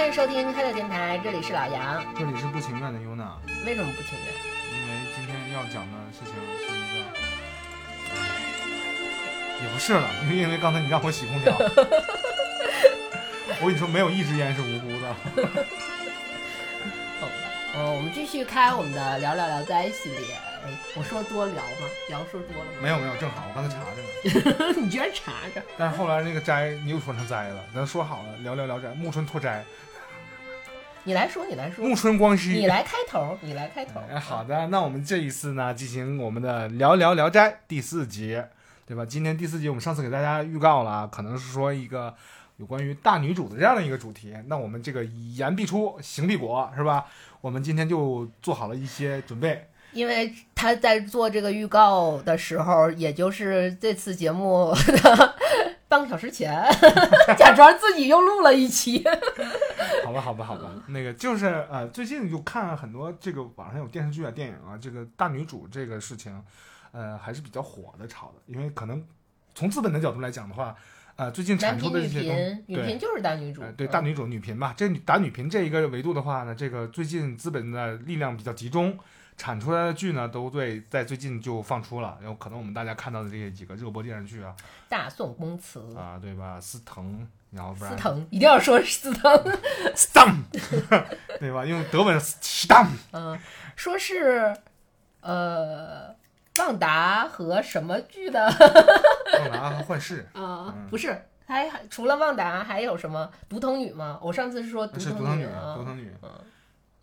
欢迎收听开乐电台，这里是老杨。这里是不情愿的优娜，为什么不情愿？因为今天要讲的事情是一个，也不是了，因为因为刚才你让我洗空调，我跟你说，没有一支烟是无辜的。呃，我们继续开我们的聊聊聊斋系列。哎，我说多聊吗？聊说多了吗？没有没有，正好我刚才查着呢，你居然查着？但是后来那个斋你又说成斋了，咱说好了聊聊聊斋，木村拓哉，你来说，你来说，暮春光你。来开头，你来开头。哎，好的，那我们这一次呢，进行我们的聊聊聊斋第四集，对吧？今天第四集我们上次给大家预告了啊，可能是说一个有关于大女主的这样的一个主题。那我们这个言必出，行必果，是吧？我们今天就做好了一些准备。因为他在做这个预告的时候，也就是这次节目的 半个小时前，假装自己又录了一期。好吧，好吧，好吧，那个就是呃，最近就看很多这个网上有电视剧啊、电影啊，这个大女主这个事情，呃，还是比较火的炒的，因为可能从资本的角度来讲的话，呃，最近产出的这些东频，女对频就是大女主呃，，对，嗯。大女主、女频吧，这女打女频这一个维度的话呢，这个最近资本的力量比较集中，产出来的剧呢都对在最近就放出了，然后可能我们大家看到的这些几个热播电视剧啊，大宋宫词。啊，对吧？司藤，然后不然司藤一定要说司藤，stam，对吧？用德文 stam，嗯，说是呃旺达和什么剧的？旺达和幻视，啊、嗯不是，还还除了旺达还有什么独藤女吗？我上次是说独是独藤女，啊独藤女。嗯。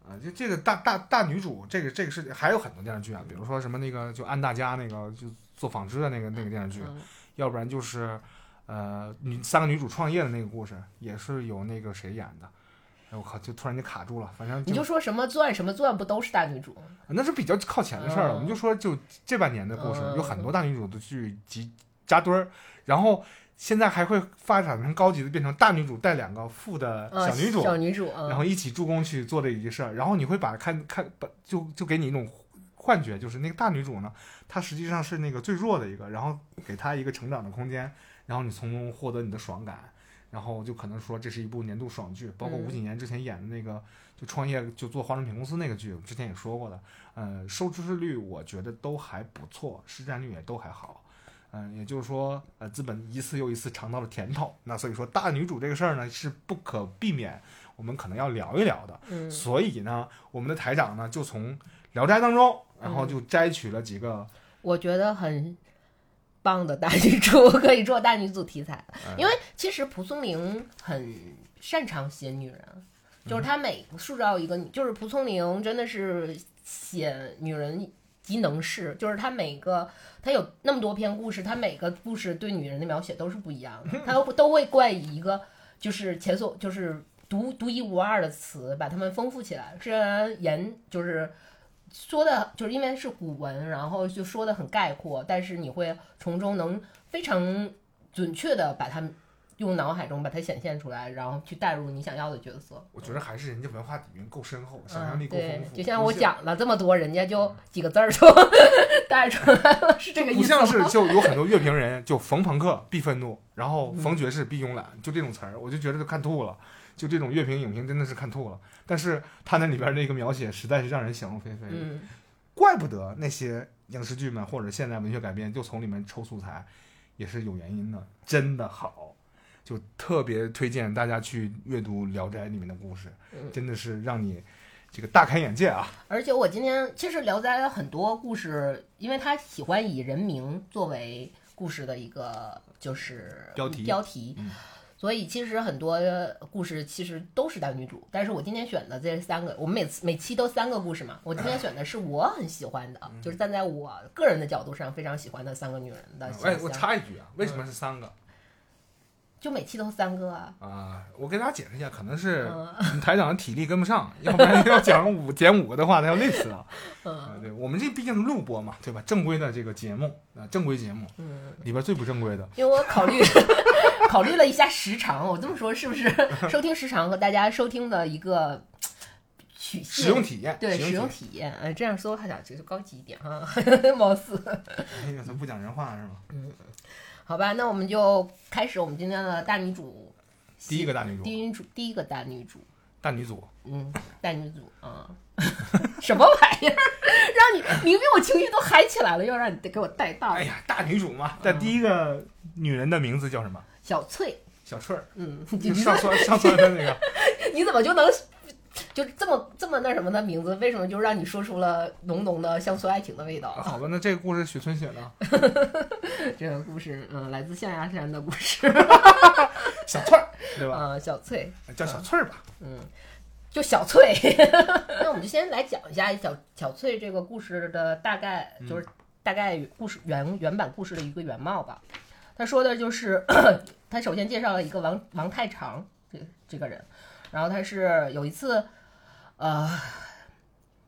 啊，就这个大大大女主，这个这个是还有很多电视剧啊，比如说什么那个就安大家那个就做纺织的那个那个电视剧，嗯。要不然就是，呃，女三个女主创业的那个故事，也是有那个谁演的。哎，我靠，就突然就卡住了。反正你就说什么钻什么钻不都是大女主？那是比较靠前的事儿了。嗯我们就说，就这半年的故事，嗯有很多大女主的剧集扎堆儿，然后现在还会发展成高级的，变成大女主带两个副的呃小女主，小女主，嗯、然后一起助攻去做这一件事儿，然后你会把看看把就就给你一种幻觉，就是那个大女主呢，她实际上是那个最弱的一个，然后给她一个成长的空间，然后你从中获得你的爽感，然后就可能说这是一部年度爽剧，包括嗯吴谨言之前演的那个就创业就做化妆品公司那个剧，我之前也说过的，呃，收视率我觉得都还不错，市占率也都还好。嗯，也就是说，呃，资本一次又一次尝到了甜头，那所以说大女主这个事儿呢是不可避免，我们可能要聊一聊的。嗯，所以呢，我们的台长呢就从《聊斋》当中，然嗯。后就摘取了几个，我觉得很棒的大女主 可以做大女主题材，呃因为其实蒲松龄很擅长写女人，就是他每塑造一个，就是蒲松龄真的是写女人极能事，就是他每个他有那么多篇故事，他每个故事对女人的描写都是不一样的，他都都会冠以一个就是前所就是独独一无二的词，把它们丰富起来。虽然言就是说的，就是因为是古文，然后就说的很概括，但是你会从中能非常准确的把它们用脑海中把它显现出来，然后去带入你想要的角色。我觉得还是人家文化底蕴够深厚，想象嗯，力够丰对富。，就像我讲了这么多，人家就几个字儿就 带出来了，是这个意思吗？不像是就有很多乐评人就逢朋克必愤怒，然后嗯逢爵士必慵懒，就这种词儿，我就觉得就看吐了。就这种乐评影评真的是看吐了。但是他那里边那个描写实在是让人想入非非。嗯，怪不得那些影视剧们或者现代文学改编就从里面抽素材，也是有原因的，真的好，就特别推荐大家去阅读《聊斋》里面的故事，嗯真的是让你这个大开眼界啊！而且我今天其实《聊斋》很多故事，因为他喜欢以人名作为故事的一个就是标题标题。嗯所以其实很多故事其实都是大女主，但是我今天选的这三个，我们每次每期都三个故事嘛，我今天选的是我很喜欢的，就是站在我个人的角度上非常喜欢的三个女人的形哎，我象。插一句啊，为什么是三个就每期都三个啊，啊？我给大家解释一下，可能是嗯台长的体力跟不上，要不然要讲五 减五个的话，他要累死了。嗯啊，对我们这毕竟是录播嘛，对吧？正规的这个节目啊，正规节目嗯，里边最不正规的，因为我考虑 考虑了一下时长，我这么说是不是 收听时长和大家收听的一个曲线？使用体验，对使用体体验，哎，这样说还想就高级一点哈，貌似。哎呀，咱不讲人话是吗？好吧，那我们就开始我们今天的大女主，第一个大女主第一主第一个大女主，大女主，嗯，大女主啊，什么玩意儿？让你明明我情绪都嗨起来了，又让你给我带大。哎呀，大女主嘛。但第一个女人的名字叫什么？小翠。小翠儿。嗯，上酸上酸的那个。你怎么就能就这么这么那什么的名字？为什么就让你说出了浓浓的乡村爱情的味道？好吧，那这个故事许村写的。这个故事，嗯，来自象牙山的故事。小翠儿，对吧？啊，小翠，叫小翠儿吧。嗯。就小翠，那我们就先来讲一下小小翠这个故事的大概，就是大概故事原原版故事的一个原貌吧。他说的就是，他首先介绍了一个王王太长这这个人，然后他是有一次，呃，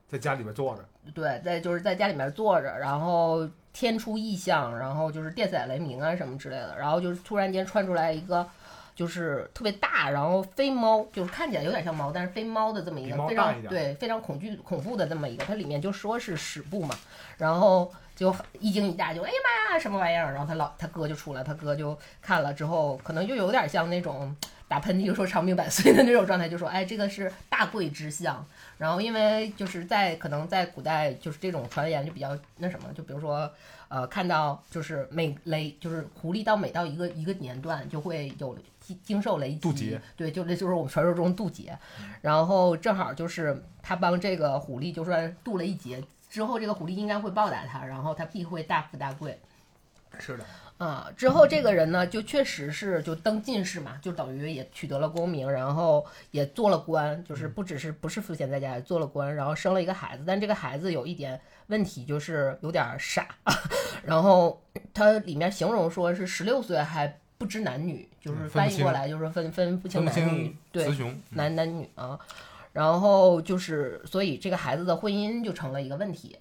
在家里面坐着，对，在就是在家里面坐着，然后天出异象，然后就是电闪雷鸣啊什么之类的，然后就是突然间窜出来一个。就是特别大，然后飞猫，就是看起来有点像猫，但是飞猫的这么一个非常对非常恐惧恐怖的这么一个，它里面就说是屎部嘛，然后就一惊一乍，就哎呀妈呀什么玩意儿，然后他老他哥就出来，他哥就看了之后，可能就有点像那种打喷嚏就说长命百岁的那种状态，就说哎这个是大贵之相，然后因为就是在可能在古代就是这种传言就比较那什么，就比如说。呃，看到就是每雷，就是狐狸到每到一个一个年段就会有经受雷击，对，就这就是我们传说中渡劫，然后正好就是他帮这个狐狸就算渡了一劫之后，这个狐狸应该会报答他，然后他必会大富大贵。是的，啊，之后这个人呢，就确实是就登进士嘛，就等于也取得了功名，然后也做了官，就是不只是不是赋闲在家，也做了官，然后生了一个孩子，但这个孩子有一点。问题就是有点傻，然后他里面形容说是十六岁还不知男女，就是翻译过来就是分分不清男女，对，男男女啊，然后就是所以这个孩子的婚姻就成了一个问题。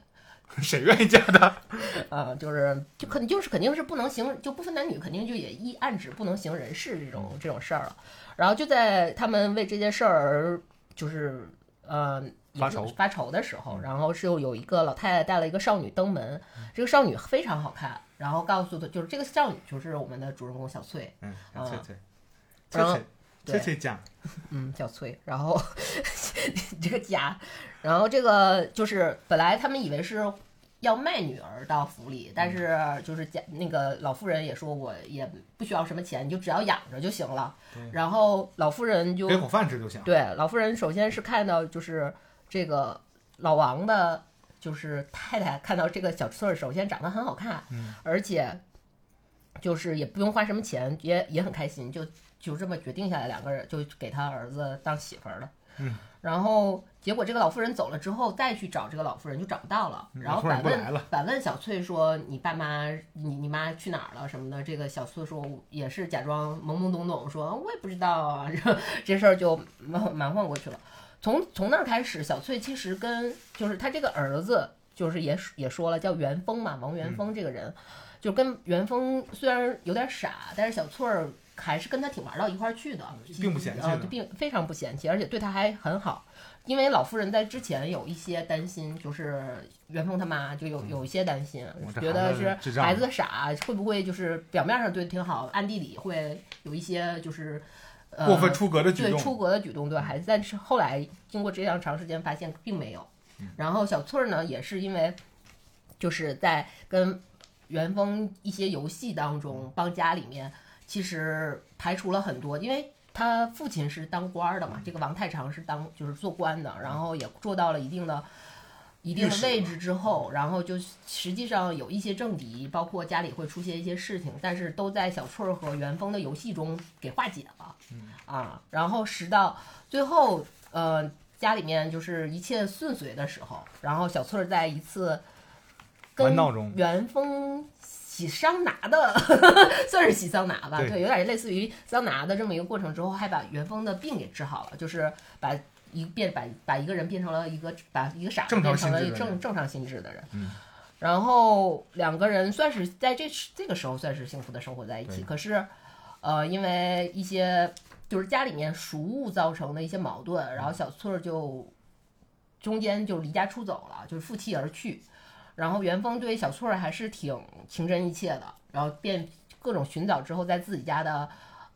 谁愿意嫁他？啊，就是就肯定就是肯定是不能行，就不分男女，肯定就也一暗指不能行人事这种这种事儿了。然后就在他们为这件事儿就是呃。发愁发愁的时候，然后是又有一个老太太带了一个少女登门，这个少女非常好看，然后告诉她就是这个少女就是我们的主人公小翠，嗯，翠翠，翠翠，翠翠家，嗯，小翠，然后 这个家，然后这个就是本来他们以为是要卖女儿到府里，但是就是家那个老妇人也说我也不需要什么钱，你就只要养着就行了，然后老妇人就给口饭吃就行，对，老妇人首先是看到就是。这个老王的，就是太太看到这个小翠儿，首先长得很好看，嗯，而且就是也不用花什么钱，也也很开心，就就这么决定下来，两个人就给他儿子当媳妇儿了，嗯，然后结果这个老妇人走了之后，再去找这个老妇人就找不到了，然后反问反问小翠说：“你爸妈，你你妈去哪儿了什么的？”这个小翠说也是假装懵懵懂懂说：“我也不知道啊。”这这事儿就蛮蛮混过去了。从从那儿开始，小翠其实跟就是她这个儿子，就是也也说了叫元丰嘛，王元丰这个人，就跟元丰虽然有点傻，但是小翠儿还是跟他挺玩到一块儿去的，并不嫌弃，啊并非常不嫌弃，而且对他还很好。因为老夫人在之前有一些担心，就是元丰他妈就有有一些担心，觉得是孩子傻，会不会就是表面上对挺好，暗地里会有一些就是。过分出格的举动，对出格的举动对孩子，但是后来经过这样长时间，发现并没有。然后小翠儿呢，也是因为就是在跟元丰一些游戏当中帮家里面，其实排除了很多，因为他父亲是当官的嘛，这个王太常是当就是做官的，然后也做到了一定的。一定的位置之后，然后就实际上有一些政敌，包括家里会出现一些事情，但是都在小翠儿和元丰的游戏中给化解了。啊，然后直到最后，呃，家里面就是一切顺遂的时候，然后小翠儿在一次跟元丰洗桑拿的，算是洗桑拿吧，对，有点类似于桑拿的这么一个过程之后，还把元丰的病给治好了，就是把。一变把把一个人变成了一个把一个傻子变成了正正常心智的人，然后两个人算是在这这个时候算是幸福的生活在一起。可是，呃，因为一些就是家里面熟物造成的一些矛盾，然后小翠儿就中间就离家出走了，就是负气而去。然后元丰对小翠儿还是挺情真意切的，然后便各种寻找之后，在自己家的。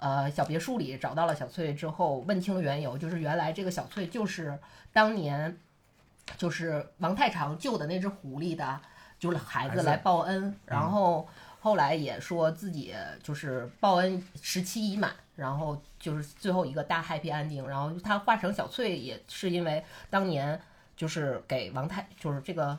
呃小别墅里找到了小翠之后，问清了缘由，就是原来这个小翠就是当年就是王太常救的那只狐狸的，就是孩子来报恩，然后后来也说自己就是报恩时期已满，然后就是最后一个大 happy ending，然后他化成小翠也是因为当年就是给王太就是这个。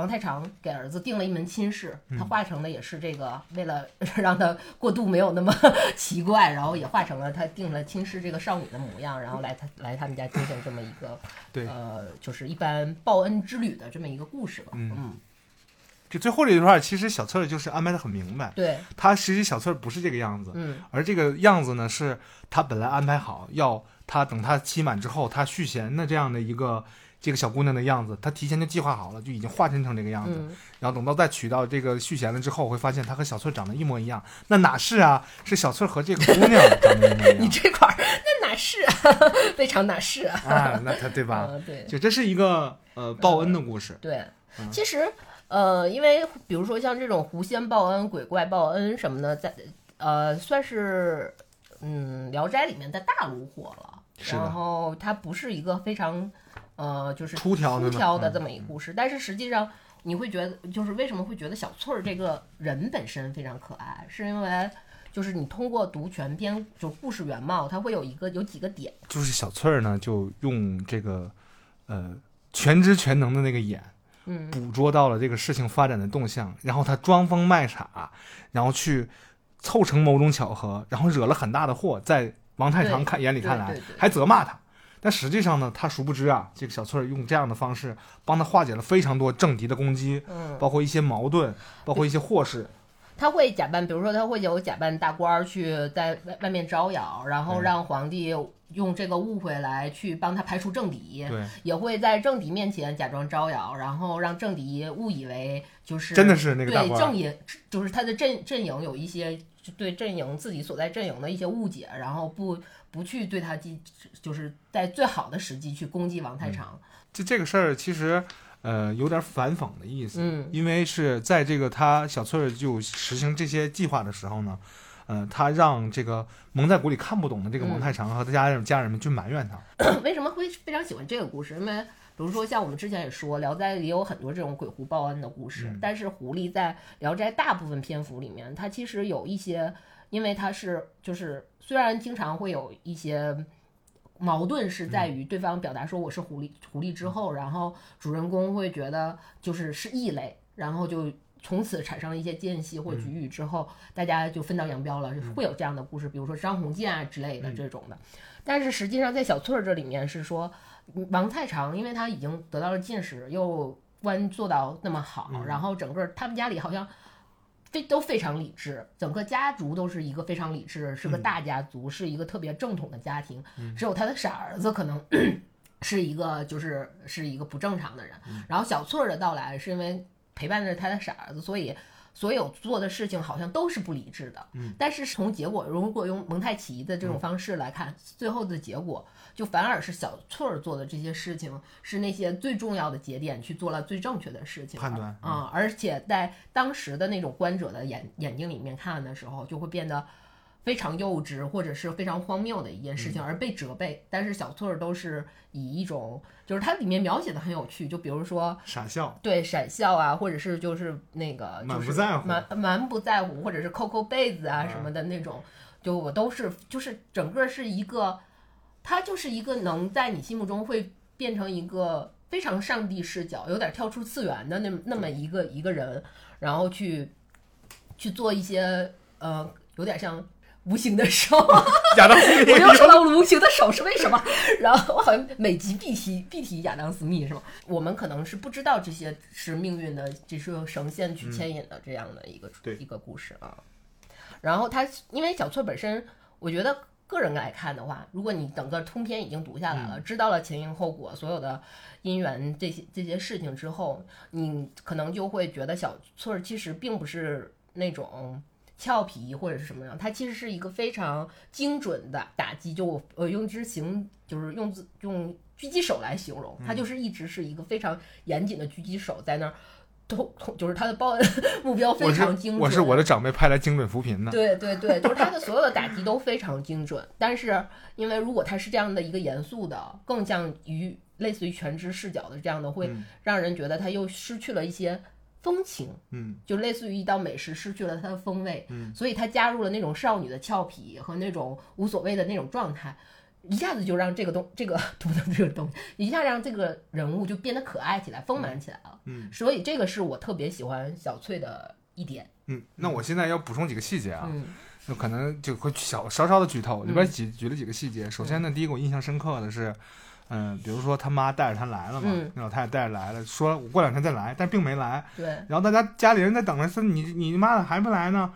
王太常给儿子定了一门亲事，他画成的也是这个，为了 让他过渡没有那么 奇怪，然后也画成了他定了亲事这个少女的模样，然后来他来他们家进行这么一个对。呃，就是一般报恩之旅的这么一个故事吧。嗯。嗯，这最后这一段，其实小翠儿就是安排的很明白，对，他实际小翠儿不是这个样子，嗯。而这个样子呢，是他本来安排好要他等他期满之后，他续弦的这样的一个这个小姑娘的样子，他提前就计划好了，就已经化身成这个样子。嗯，然后等到再娶到这个续弦了之后，会发现她和小翠儿长得一模一样。那哪是啊？是小翠儿和这个姑娘长得一模一样 你。这块儿那哪是啊，非常哪是啊，啊，那他对吧？嗯，对就这是一个呃报恩的故事。对，嗯其实呃，因为比如说像这种狐仙报恩、鬼怪报恩什么的，在呃算是嗯《聊斋》里面的大炉火了，是的然后它不是一个非常呃就是出挑的呢嗯出挑的这么一个故事，但是实际上你会觉得，就是为什么会觉得小翠儿这个人本身非常可爱，是因为。就是你通过读全篇，就故事原貌，它会有一个有几个点，就是小翠儿呢，就用这个呃全知全能的那个眼，嗯，捕捉到了这个事情发展的动向，然后他装疯卖傻，然后去凑成某种巧合，然后惹了很大的祸，在王太常看眼里看来还责骂他。但实际上呢，他殊不知啊，这个小翠儿用这样的方式帮他化解了非常多政敌的攻击，嗯，包括一些矛盾，包括一些祸事。他会假扮，比如说他会有假扮大官儿去在外外面招摇，然后嗯让皇帝用这个误会来去帮他排除政敌，对，也会在政敌面前假装招摇，然后让政敌误以为就是真的是那个对阵营，就是他的阵阵营有一些对阵营自己所在阵营的一些误解，然后不不去对他击，就是在最好的时机去攻击王太常。就这个事儿，其实呃有点反讽的意思。嗯因为是在这个他小翠儿就实行这些计划的时候呢，呃，他让这个蒙在鼓里看不懂的这个王太常和他家人家人们去埋怨他。为什么会非常喜欢这个故事？因为比如说像我们之前也说，《聊斋》也有很多这种鬼狐报恩的故事，嗯但是狐狸在《聊斋》大部分篇幅里面，它其实有一些，因为它是就是虽然经常会有一些。矛盾是在于对方表达说我是狐狸，狐狸之后，然后主人公会觉得就是是异类，然后就从此产生了一些间隙或局域之后，大家就分道扬镳了，会有这样的故事，比如说张鸿渐啊之类的这种的。但是实际上在小翠儿这里面是说，王太常因为他已经得到了进士，又官做到那么好，嗯然后整个他们家里好像非都非常理智，整个家族都是一个非常理智，是个嗯大家族，是一个特别正统的家庭，只有他的傻儿子可能。是一个就是是一个不正常的人，嗯然后小翠儿的到来是因为陪伴着他的傻儿子，所以所有做的事情好像都是不理智的。嗯，但是从结果，如果用蒙太奇的这种方式来看，最后的结果就反而是小翠儿做的这些事情是那些最重要的节点去做了最正确的事情，判断啊、而且在当时的那种观者的眼眼睛里面看的时候，就会变得。非常幼稚或者是非常荒谬的一件嗯事情而被责备，但是小翠儿都是以一种，就是它里面描写的很有趣，就比如说傻笑，对傻笑啊，或者是就是那个满就是不在乎满满不在乎，或者是扣扣被子啊嗯什么的那种，就我都是就是整个是一个，他就是一个能在你心目中会变成一个非常上帝视角，有点跳出次元的那那么一个一个人，然后去去做一些呃有点像无形的手，亚当斯密我又说到了无形的手是为什么？然后我好像每集必提必提亚当斯密是吗？我们可能是不知道这些是命运的，这是用绳线去牵引的这样的一个、对一个故事啊。然后他因为小翠本身，我觉得个人来看的话，如果你整个通篇已经读下来了，知道了前因后果，所有的因缘这些这些事情之后，你可能就会觉得小翠儿其实并不是那种。俏皮或者是什么样，它其实是一个非常精准的打击。就我我用之形，就是用字用狙击手来形容，它就是一直是一个非常严谨的狙击手在那儿都就是他的报恩 目标非常精准。我是我的长辈派来精准扶贫的。对对对，就是他的所有的打击都非常精准。但是，因为如果他是这样的一个严肃的，更像于类似于全知视角的这样的，会嗯让人觉得他又失去了一些风情，嗯就类似于一道美食失去了它的风味。嗯所以他加入了那种少女的俏皮和那种无所谓的那种状态。一下子就让这个东这个 不能这个东西，一下让这个人物就变得可爱起来、丰满起来了。嗯所以这个是我特别喜欢小翠的一点。嗯，那我现在要补充几个细节啊，嗯那可能就会小稍稍的剧透，里边嗯举举了几个细节。首先呢，第一个我印象深刻的是，嗯、比如说他妈带着他来了嘛，嗯那老太太带着来了，说我过两天再来，但并没来。对，然后大家家里人在等着，说你你妈咋还不来呢？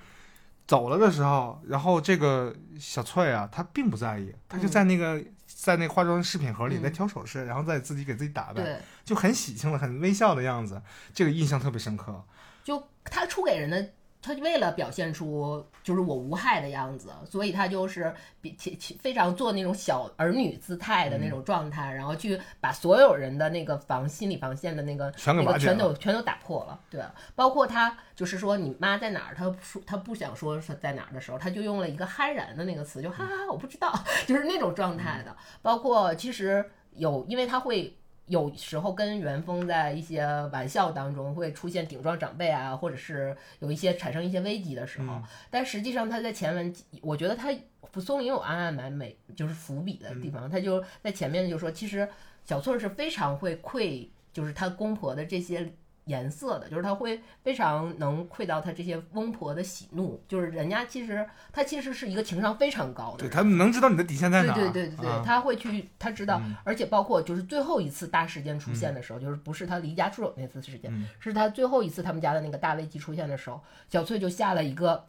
走了的时候，然后这个小翠啊，她并不在意，她就在那个、在那个化妆饰品盒里嗯在挑首饰，然后再自己给自己打扮，就很喜庆了，很微笑的样子，这个印象特别深刻。就她出给人的，他为了表现出就是我无害的样子，所以他就是比其其非常做那种小儿女姿态的那种状态，然后去把所有人的那个防心理防线的那个全给全都全都打破了。对，包括他就是说你妈在哪儿，他说他不想说是在哪儿的时候，他就用了一个酣然的那个词，就哈哈哈我不知道，就是那种状态的。包括其实有，因为他会。有时候跟元丰在一些玩笑当中会出现顶撞长辈啊，或者是有一些产生一些危机的时候，嗯。但实际上他在前文，我觉得他松林有暗暗埋美，就是伏笔的地方，他就在前面就说，其实小翠儿是非常会愧，就是她公婆的这些颜色的，就是他会非常能窥到他这些翁婆的喜怒，就是人家其实他其实是一个情商非常高的，对他们能知道你的底线在哪儿，对对对对他会去，他知道，嗯而且包括就是最后一次大事件出现的时候，就是不是他离家出走那次事件，嗯是他最后一次他们家的那个大危机出现的时候，小翠就下了一个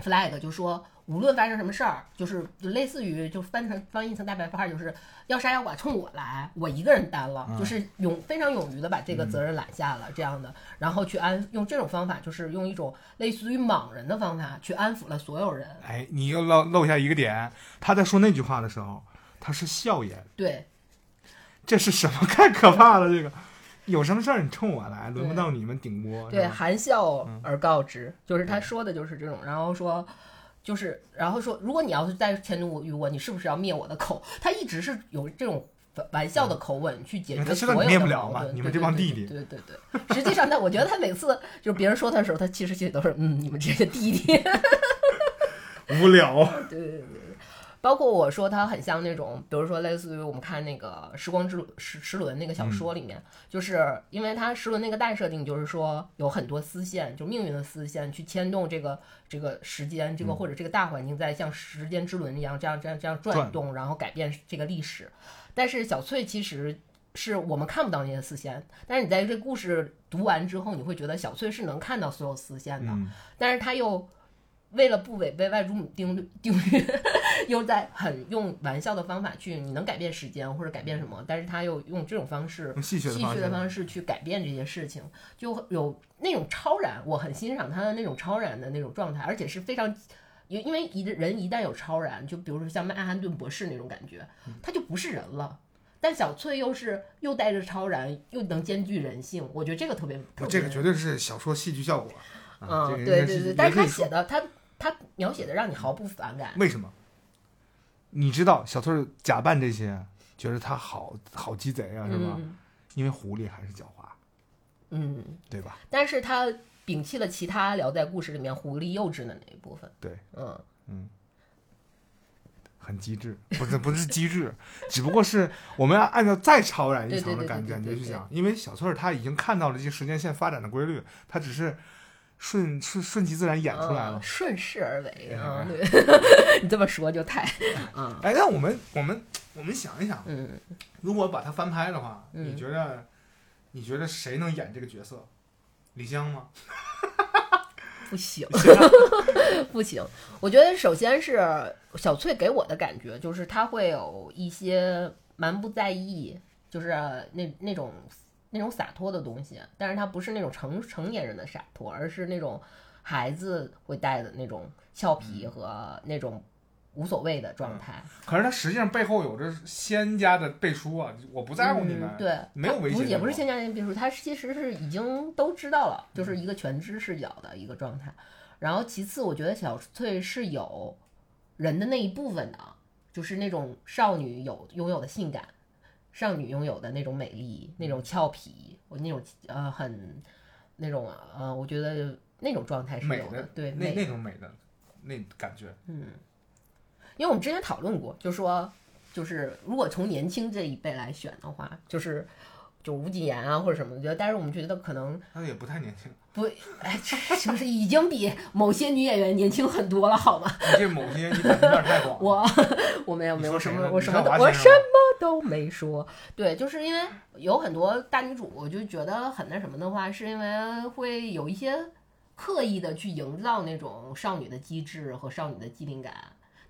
flag，就说无论发生什么事儿，就是就类似于就翻成翻译成大白话，就是要杀要剐冲我来，我一个人担了，嗯。就是勇非常勇于的把这个责任揽下了，这样的，然后去安用这种方法，就是用一种类似于莽人的方法去安抚了所有人，哎，你又漏漏下一个点，他在说那句话的时候，他是笑颜，对。这是什么？太可怕了！这个有什么事儿你冲我来，轮不到你们顶锅。对，含笑嗯而告之，就是他说的就是这种，然后说。就是，然后说，如果你要是再迁怒于我，你是不是要灭我的口？他一直是有这种玩笑的口吻去解决所有的灭不了矛盾嘛你们这帮弟弟对对对对，实际上他，我觉得他每次就是别人说他的时候，他其实心里都是嗯，你们这些弟弟。无聊。对对对对，包括我说它很像那种，比如说类似于我们看那个《时光之轮》石石轮那个小说里面，就是因为它时轮那个大设定就是说有很多丝线，就命运的丝线去牵动这个这个时间，这个或者这个大环境在像时间之轮一样这样这样这样转转动，然后改变这个历史。但是小翠其实。是我们看不到那些丝线，但是你在这故事读完之后，你会觉得小翠是能看到所有丝线的。嗯，但是他又为了不违背外祖母定律定律，又在很用玩笑的方法去，你能改变时间或者改变什么，但是他又用这种方式。用戏谑的的方式，去改变这些事情，就有那种超然，我很欣赏他的那种超然的那种状态，而且是非常，因因为一个人一旦有超然，就比如说像曼哈顿博士那种感觉，他就不是人了。但小翠又是又带着超然，又能兼具人性，我觉得这个特别，特别这个绝对是小说戏剧效果。嗯，对对对，但是他写的他他描写的让你毫不反感。为什么？你知道小翠儿假扮这些，觉得他好好鸡贼啊，是吧？嗯因为狐狸还是狡猾，嗯，对吧？但是他摒弃了其他聊在故事里面狐狸幼稚的那一部分。对，嗯嗯，很机智，不是不是机智，只不过是我们要按照再超然一层的感感觉去想，因为小翠儿她已经看到了这些时间线发展的规律，她只是顺顺顺其自然演出来了嗯。顺势而为啊、嗯对，你这么说就太，嗯哎，那我们我们我们想一想，嗯，如果把它翻拍的话，嗯你觉得你觉得谁能演这个角色？李湘吗？不行，不行。我觉得首先是小翠给我的感觉就是她会有一些蛮不在意，就是那那种那种洒脱的东西，但是它不是那种成成年人的洒脱，而是那种孩子会带的那种俏皮和那种无所谓的状态。可是他实际上背后有着仙家的背书啊，我不在乎你们，嗯、对，没有威胁也不是仙家的背书，他其实是已经都知道了，就是一个全知视角的一个状态。然后其次，我觉得小翠是有人的那一部分的，就是那种少女有拥有的性感，少女拥有的那种美丽，那种俏皮，我那种呃很那种呃，我觉得那种状态是有的，对，那那种美的那感觉，嗯因为我们之前讨论过，就说就是如果从年轻这一辈来选的话，就是就吴谨言啊或者什么的，觉得但是我们觉得可能他也不太年轻。不，哎，就是已经比某些女演员年轻很多了，好吗？你这某些有点太广。我我没有没有什么我什么都我什么都没说。对，就是因为有很多大女主，我就觉得很那什么的话，是因为会有一些刻意的去营造那种少女的机智和少女的机灵感，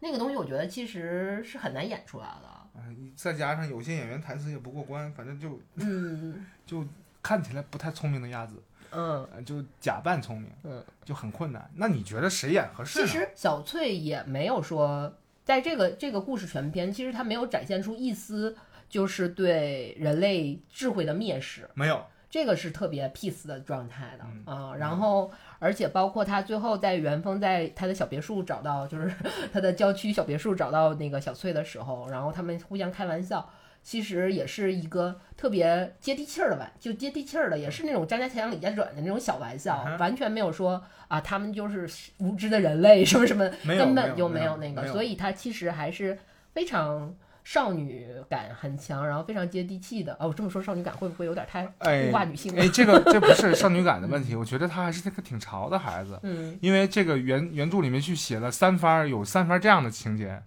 那个东西我觉得其实是很难演出来的。哎再加上有些演员台词也不过关，反正就嗯 就看起来不太聪明的样子，嗯，呃就假扮聪明，嗯，就很困难。那你觉得谁演合适其？实小翠也没有说，在这个这个故事全篇，其实他没有展现出一丝就是对人类智慧的蔑视。没有，这个是特别 peace 的状态的嗯啊、然后而且包括他最后在元丰在他的小别墅找到，就是 他的郊区小别墅找到那个小翠的时候，然后他们互相开玩笑，其实也是一个特别接地气儿的玩，就接地气儿的，也是那种张家强李家转的那种小玩笑，完全没有说啊他们就是无知的人类什么什么，根本就没有有那个，所以他其实还是非常。少女感很强，然后非常接地气的。哦，我这么说少女感会不会有点太哎物化女性了？哎，这个这不是 少女感的问题，我觉得他还是个挺潮的孩子。嗯因为这个原原著里面去写了三番儿，有三番儿这样的情节，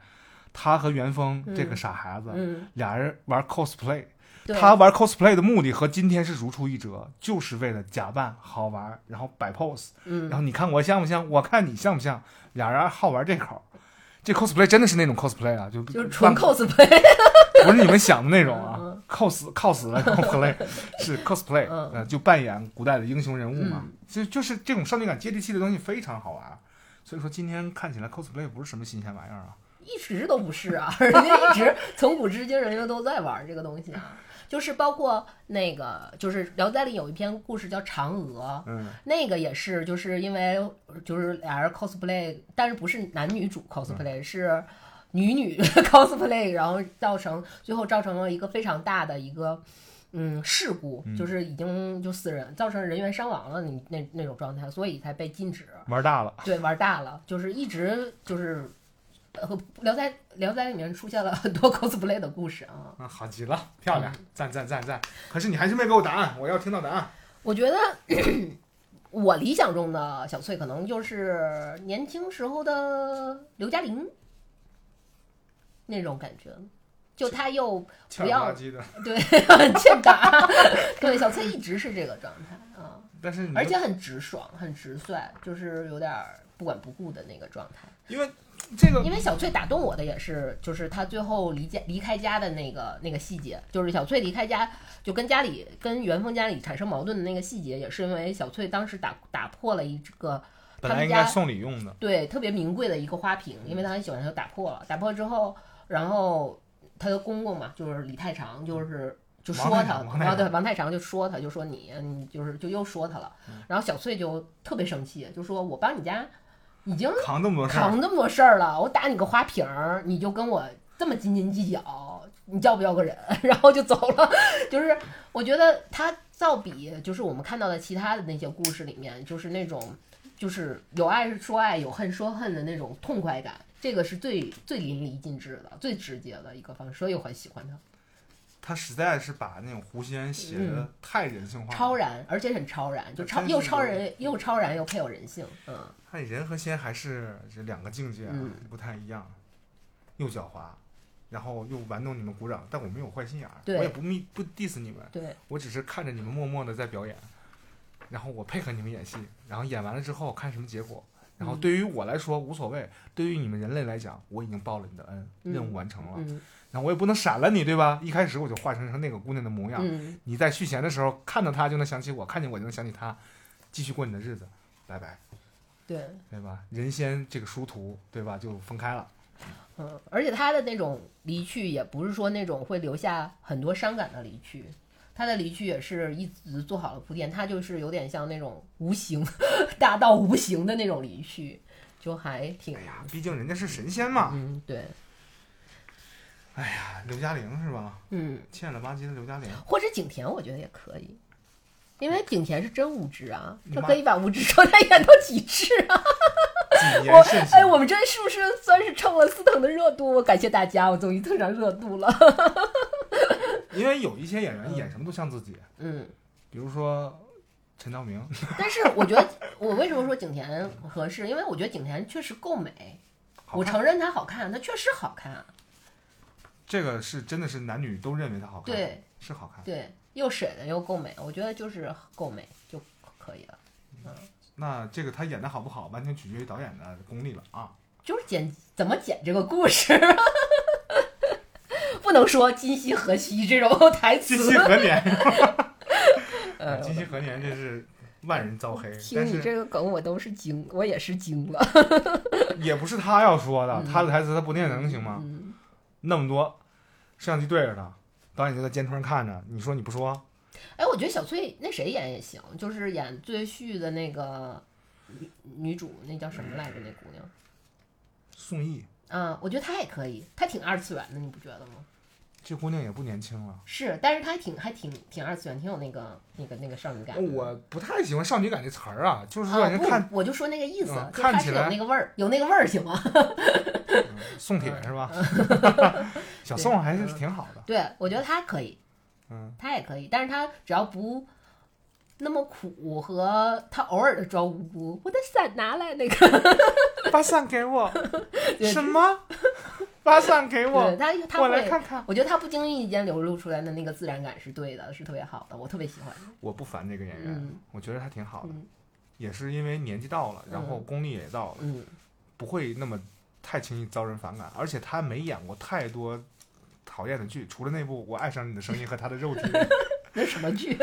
他和元丰这个傻孩子、嗯，俩人玩 cosplay，他玩 cosplay 的目的和今天是如出一辙，就是为了假扮好玩，然后摆 pose，嗯。然后你看我像不像，我看你像不像，俩人好玩这口儿。这 cosplay 真的是那种 cosplay 啊，就就是纯 cosplay，不是你们想的那种啊 嗯，cos cosplay 是 cosplay，嗯。呃，就扮演古代的英雄人物嘛。嗯，就就是这种少女感接地气的东西非常好玩。所以说今天看起来 cosplay 不是什么新鲜玩意儿啊。一直都不是啊，人家一直从古至今，人家都在玩这个东西啊。就是包括那个，就是《聊斋》里有一篇故事叫《嫦娥》，嗯，那个也是，就是因为就是俩人 cosplay，但是不是男女主 cosplay，、是女女 cosplay，然后造成最后造成了一个非常大的一个嗯事故，就是已经就死人，造成人员伤亡了，你那那种状态，所以才被禁止。玩大了。对，玩大了，就是一直就是。呃，《聊斋》《聊斋》里面出现了很多 cosplay 的故事啊，嗯，好极了，漂亮，嗯赞赞赞赞！可是你还是没给我答案，我要听到答案。我觉得我理想中的小翠可能就是年轻时候的刘嘉玲那种感觉，就她又不要的，对 很欠打，对小翠一直是这个状态啊，但是你而且很直爽，很直率，就是有点儿不管不顾的那个状态。因为这个因为小翠打动我的也是，就是她最后离家离开家的那个那个细节，就是小翠离开家就跟家里跟元丰家里产生矛盾的那个细节，也是因为小翠当时打打破了一个本来他们家应该送礼用的，对特别名贵的一个花瓶，因为她很喜欢，她就打破了。打破之后，然后她的公公嘛，就是李太常，就是就说他，王太常王太然后对王太常就说他，就说你，你就是就又说他了。嗯然后小翠就特别生气，就说我帮你家已经扛这么多事儿，扛那么多事儿了，我打你个花瓶儿，你就跟我这么斤斤计较，你要不要个人？然后就走了。就是我觉得他造比，就是我们看到的其他的那些故事里面，就是那种就是有爱说爱，有恨说恨的那种痛快感，这个是最最淋漓尽致的、最直接的一个方式，所以我很喜欢他。他实在是把那种狐仙写的太人性化了，嗯超然，而且很超然，就超又超人又超然又配有人性，嗯。看人和仙还是这两个境界啊，嗯不太一样，又狡猾，然后又玩弄你们鼓掌，但我没有坏心眼儿，我也不密不 diss 你们，对，我只是看着你们默默的在表演，然后我配合你们演戏，然后演完了之后看什么结果。然后嗯对于我来说无所谓，对于你们人类来讲，我已经报了你的恩，嗯任务完成了。嗯然后我也不能闪了你，对吧？一开始我就化成成那个姑娘的模样，嗯，你在续弦的时候看到她就能想起我，看见我就能想起她，继续过你的日子，拜拜。对。对吧？人仙这个殊途，对吧？就分开了。嗯，而且他的那种离去也不是说那种会留下很多伤感的离去，他的离去也是一直做好了铺垫，他就是有点像那种无形 大道无形的那种离去，就还挺哎呀，毕竟人家是神仙嘛。嗯对哎呀，刘嘉玲是吧？嗯，欠了吧唧的刘嘉玲，或者景甜我觉得也可以。因为景甜是真无知啊，她可以把无知状态演到极致啊！谨言慎行。哎，我们这是不是算是蹭了司藤的热度？感谢大家，我终于蹭上热度了。因为有一些演员演什么都像自己，嗯，比如说陈道明，但是我觉得，我为什么说景甜合适？因为我觉得景甜确实够美，我承认她好看，她确实好看，这个是真的是男女都认为她好看，对是好看。对，又水的又够美，我觉得就是够美就可以了。嗯那这个她演的好不好，完全取决于导演的功力了啊。就是剪怎么剪这个故事，不能说今夕何夕这种台词今。夕何年？呃，今夕何年？这是万人遭黑，听你这个梗我都是惊，我也是惊了。也不是他要说的，嗯他的台词他不念能行吗？嗯，那么多摄像机对着他，导演就在肩头上看着，你说你不说？哎，我觉得小翠那谁演也行，就是演最续的那个女女主，那叫什么来着？那姑娘。宋轶嗯，我觉得她也可以，她挺二次元的，你不觉得吗？这姑娘也不年轻了。是，但是她还挺还挺挺二次元，挺有那个那个那个少女感的。我不太喜欢少女感这词儿啊，就是说看，我就说那个意思，看起来有那个味儿，有那个味儿，行吗？宋铁是吧？小宋还是挺好的。对，我觉得他可以，嗯，他也可以，但是他只要不那么苦和他偶尔的装无辜，我的伞拿来那个，把伞给我。什么？把伞给我我来。看看。我觉得他不经意间流露出来的那个自然感是对的，是特别好的，我特别喜欢。我不烦这个演员嗯，我觉得他挺好的嗯，也是因为年纪到了，然后嗯功力也到了，嗯，不会那么太轻易遭人反感，而且他没演过太多讨厌的剧，除了那部《我爱上你的声音》和他的肉体。那什么剧？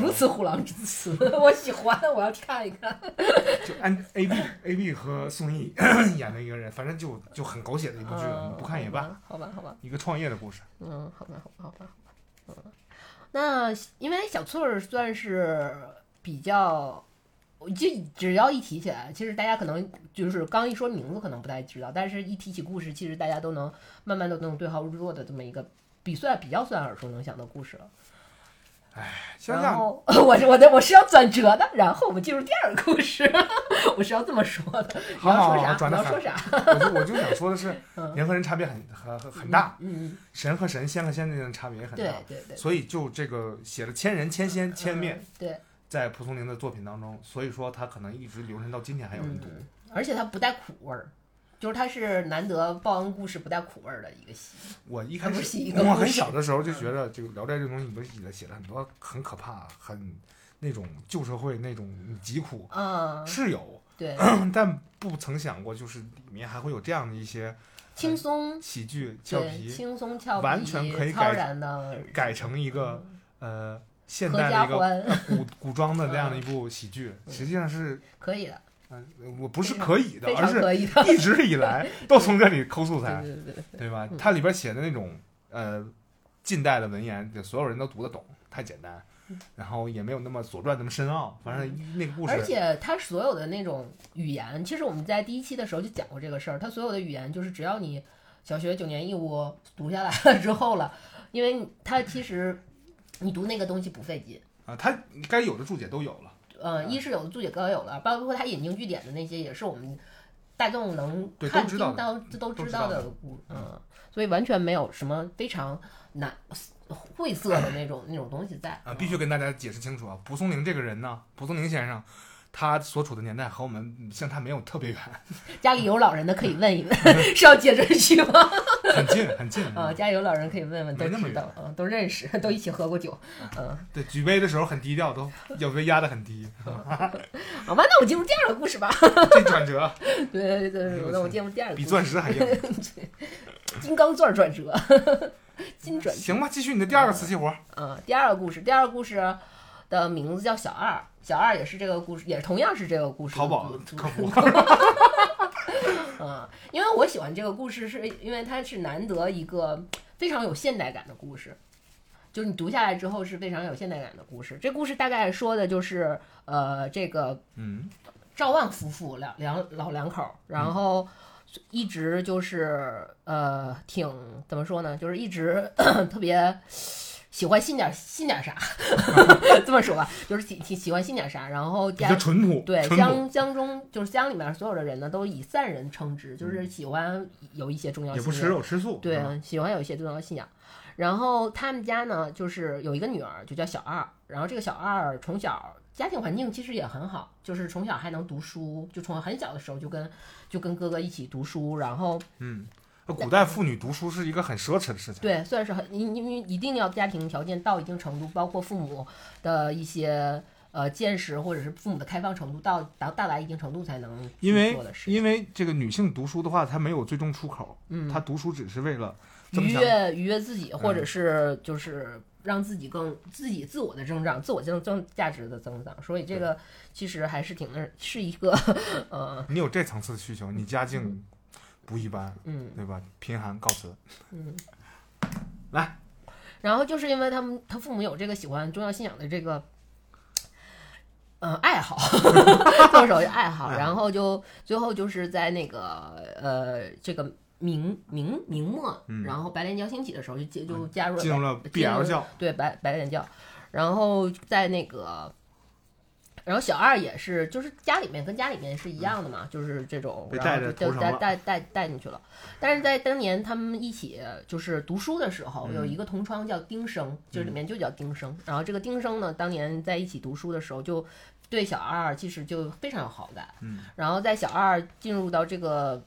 如此虎狼之词，我喜欢，我要看一看。就按 A B A B 和宋轶 演的一个人，反正就就很狗血的一部剧，嗯不看也罢。。好吧，好吧，一个创业的故事，嗯，好吧，好吧，好吧，好吧。嗯，那因为小翠儿算是比较，我就只要一提起来，其实大家可能就是刚一说名字可能不太知道，但是一提起故事，其实大家都能慢慢都能对号入座的这么一个比算比较算耳熟能详的故事了。想想然后 我是我的我是要转折的，然后我们进入第二个故事，我是要这么说的。你好好好要说啥？转要说啥？我就我就想说的是，嗯人和人差别很很很很大，嗯，神和神、仙和仙之间的差别也很大。对对，所以就这个写了千人、千仙、千面，嗯对，在蒲松龄的作品当中，所以说他可能一直流传到今天还有人读。嗯，而且他不带苦味儿，就是它是难得报恩故事不带苦味儿的一个戏。我一开始我很小的时候就觉得这个《聊斋》这东西里边写了很多很可怕、很那种旧社会那种疾苦嗯，是有，对，但不曾想过就是里面还会有这样的一些轻松，喜剧俏，皮，轻松俏皮，完全可以超改然的改成一个呃现代的一个古古装的这样的一部喜剧，实际上是可以的，嗯、我不是可以的，而是。一直以来 都从这里抠素材，对对对对，对吧嗯？它里边写的那种呃近代的文言，就所有人都读得懂，太简单，然后也没有那么《左传》那么深奥，反正那个故事而且它所有的那种语言，其实我们在第一期的时候就讲过这个事儿。它所有的语言，就是只要你小学九年义务读下来了 之后了，因为你它其实你读那个东西不费劲。啊，它该有的注解都有了，呃，一是有的注解稿有了，包括他引经据典的那些，也是我们大众能看到的都都知道的知道的故，嗯，所以完全没有什么非常难晦涩的那种那种东西在啊，必须跟大家解释清楚啊！蒲松龄这个人呢，蒲松龄先生。他所处的年代和我们相差没有特别远，家里有老人的可以问一问，是要接这句吗？很近很近啊，家里有老人可以问问，都知道，啊，都认识，都一起喝过酒，嗯，对，举杯的时候很低调，都有杯压得很低。好吧，那我进入第二个故事吧。这转折对对对，那我进入第二个故比事，钻石还硬。金刚钻转折，金转折。行吧，继续你的第二个瓷器活。嗯，第二个故事，第二个故事的名字叫小二，小二也是这个故事，也同样是这个故事淘宝的客服，嗯，因为我喜欢这个故事，是因为它是难得一个非常有现代感的故事。就是你读下来之后是非常有现代感的故事。这故事大概说的就是，呃，这个嗯赵万夫妇两两老两口儿，然后一直就是呃挺怎么说呢，就是一直 特别喜欢信点信点啥，这么说吧，就是喜喜喜欢信点啥，然后比家较淳朴，对。乡乡中就是乡里面所有的人呢，都以散人称之，就是喜欢有一些重要信仰嗯也不吃肉吃素，对啊，喜欢有一些重要信仰。然后他们家呢，就是有一个女儿，就叫小二。然后这个小二从小家庭环境其实也很好，就是从小还能读书，就从很小的时候就跟就跟哥哥一起读书。然后嗯，古代妇女读书是一个很奢侈的事情，对，算是很因因为一定要家庭条件到一定程度，包括父母的一些呃见识或者是父母的开放程度到达到达一定程度才能因为。因为这个女性读书的话，她没有最终出口，嗯，她读书只是为了愉悦愉悦自己，或者嗯是就是让自己更自己自我的增长，自我增增价值的增长。所以这个其实还是挺那是一个 呃你有这层次的需求，你家境不一般，嗯对吧？贫寒告辞。嗯。来，然后就是因为他们他父母有这个喜欢宗教信仰的这个。呃，爱好，这么说就爱好，然后就最后就是在那个呃这个明明明末，嗯然后白莲教兴起的时候就接就加入了进入了 BL 教，对白白莲教，然后在那个，然后小二也是，就是家里面跟家里面是一样的嘛，就是这种，然后就就带带带带进去了。但是在当年他们一起就是读书的时候，嗯有一个同窗叫丁生，就是里面就叫丁生。然后这个丁生呢，当年在一起读书的时候，就对小二其实就非常有好感。嗯，然后在小二进入到这个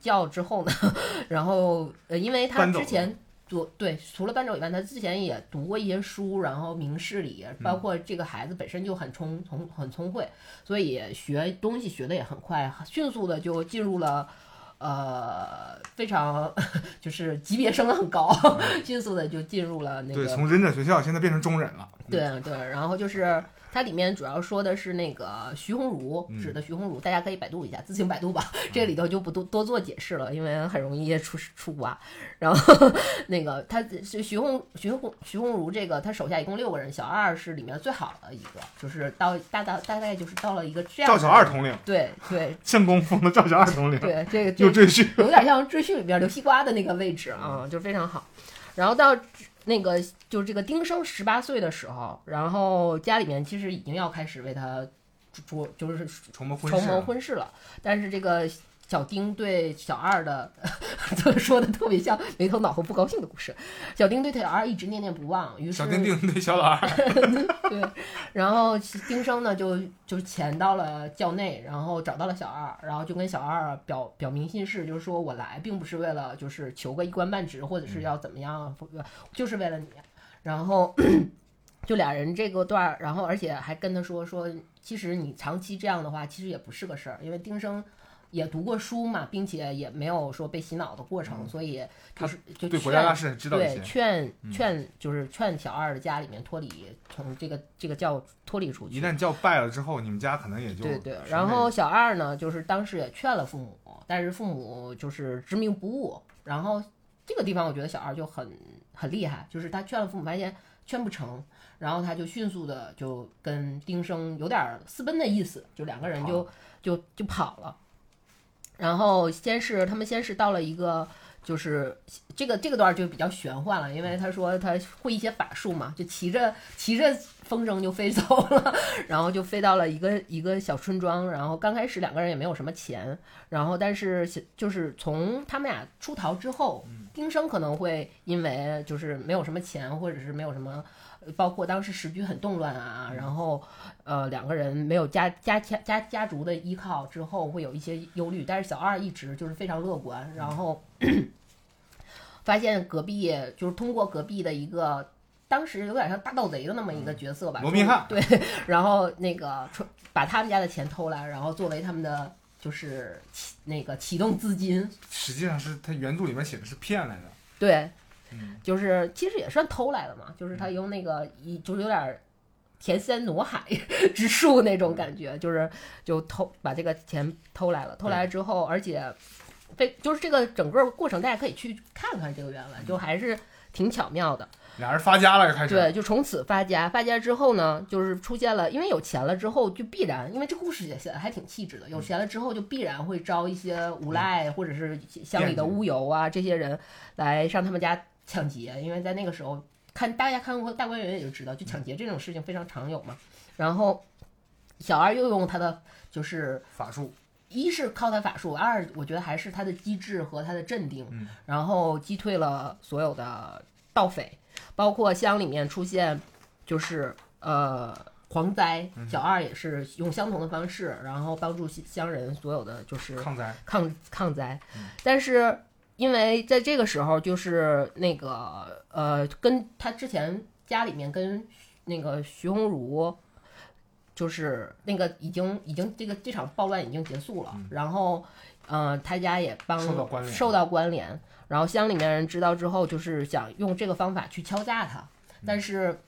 教之后呢，然后呃，因为他之前读对，除了伴奏以外，他之前也读过一些书，然后明事理，包括这个孩子本身就很聪聪很聪慧，所以学东西学的也很快，迅速的就进入了。呃，非常 就是级别升得很高，迅速的就进入了那个对，个从忍者学校现在变成中忍了。对对，然后就是它里面主要说的是那个徐鸿儒嗯指的徐鸿儒，大家可以百度一下，自行百度吧。这里头就不多多做解释了，因为很容易出出瓜。然后那个他是徐鸿徐鸿徐鸿儒这个他手下一共六个人，小二是里面最好的一个，就是到大大大概就是到了一个这样赵小二统领，对对 圣公封的赵小二统领，对，这个这又赘婿。有点像赘婿里面刘西瓜的那个位置啊，就非常好。然后到那个就是这个丁生十八岁的时候，然后家里面其实已经要开始为他主就是筹谋婚筹谋，婚事了，但是这个小丁对小二的怎么 说的特别像没头脑和不高兴的故事。小丁对小二一直念念不忘，于是小丁丁对小老二，对，然后丁生呢就就潜到了教内，然后找到了小二，然后就跟小二表表明心事，就是说我来并不是为了就是求个一官半职，或者是要怎么样，不就是为了你。然后 就俩人这个段儿，然后而且还跟他说说，其实你长期这样的话，其实也不是个事儿，因为丁生。也读过书嘛，并且也没有说被洗脑的过程，所以就是就对国家劝大事知道一对，些。劝嗯劝就是劝小二的家里面脱离，从这个这个教脱离出去。一旦教败了之后，你们家可能也就对对，然后小二呢，就是当时也劝了父母，但是父母就是执迷不悟。然后这个地方，我觉得小二就很很厉害，就是他劝了父母，发现劝不成，然后他就迅速的就跟丁生有点私奔的意思，就两个人就就就跑了。然后先是他们先是到了一个，就是这个这个段儿就比较玄幻了，因为他说他会一些法术嘛，就骑着骑着风筝就飞走了，然后就飞到了一个一个小村庄。然后刚开始两个人也没有什么钱，然后但是就是从他们俩出逃之后，丁生可能会因为就是没有什么钱，或者是没有什么。包括当时时局很动乱啊，然后，呃，两个人没有家家家家家族的依靠之后，会有一些忧虑。但是小二一直就是非常乐观，然后 发现隔壁就是通过隔壁的一个，当时有点像大盗贼的那么一个角色吧，罗宾汉对，然后那个把他们家的钱偷来，然后作为他们的就是启那个启动资金，实际上是他原著里面写的是骗来的。对，嗯，就是其实也算偷来的嘛，就是他用那个一就是有点儿田山挪海之术那种感觉，就是就偷把这个钱偷来了，偷来之后，而且非就是这个整个过程，大家可以去看看这个原文，就还是挺巧妙的。俩人发家了，开始。对，就从此发家。发家之后呢，就是出现了，因为有钱了之后，就必然，因为这故事也写的还挺细致的。有钱了之后，就必然会招一些无赖或者是乡里的乌油啊这些人来上他们家抢劫。因为在那个时候，看大家看过《大观园》也就知道，就抢劫这种事情非常常有嘛。然后小二又用他的就是法术，一是靠他法术，二我觉得还是他的机智和他的镇定，嗯然后击退了所有的盗匪，包括乡里面出现就是呃蝗灾，小二也是用相同的方式，然后帮助乡人所有的就是抗灾，抗抗灾嗯，但是因为在这个时候，就是那个呃，跟他之前家里面跟那个徐鸿儒，就是那个已经已经这个这场暴乱已经结束了，然后呃，他家也帮嗯受到关联受到关联，然后乡里面人知道之后，就是想用这个方法去敲诈他，嗯但是。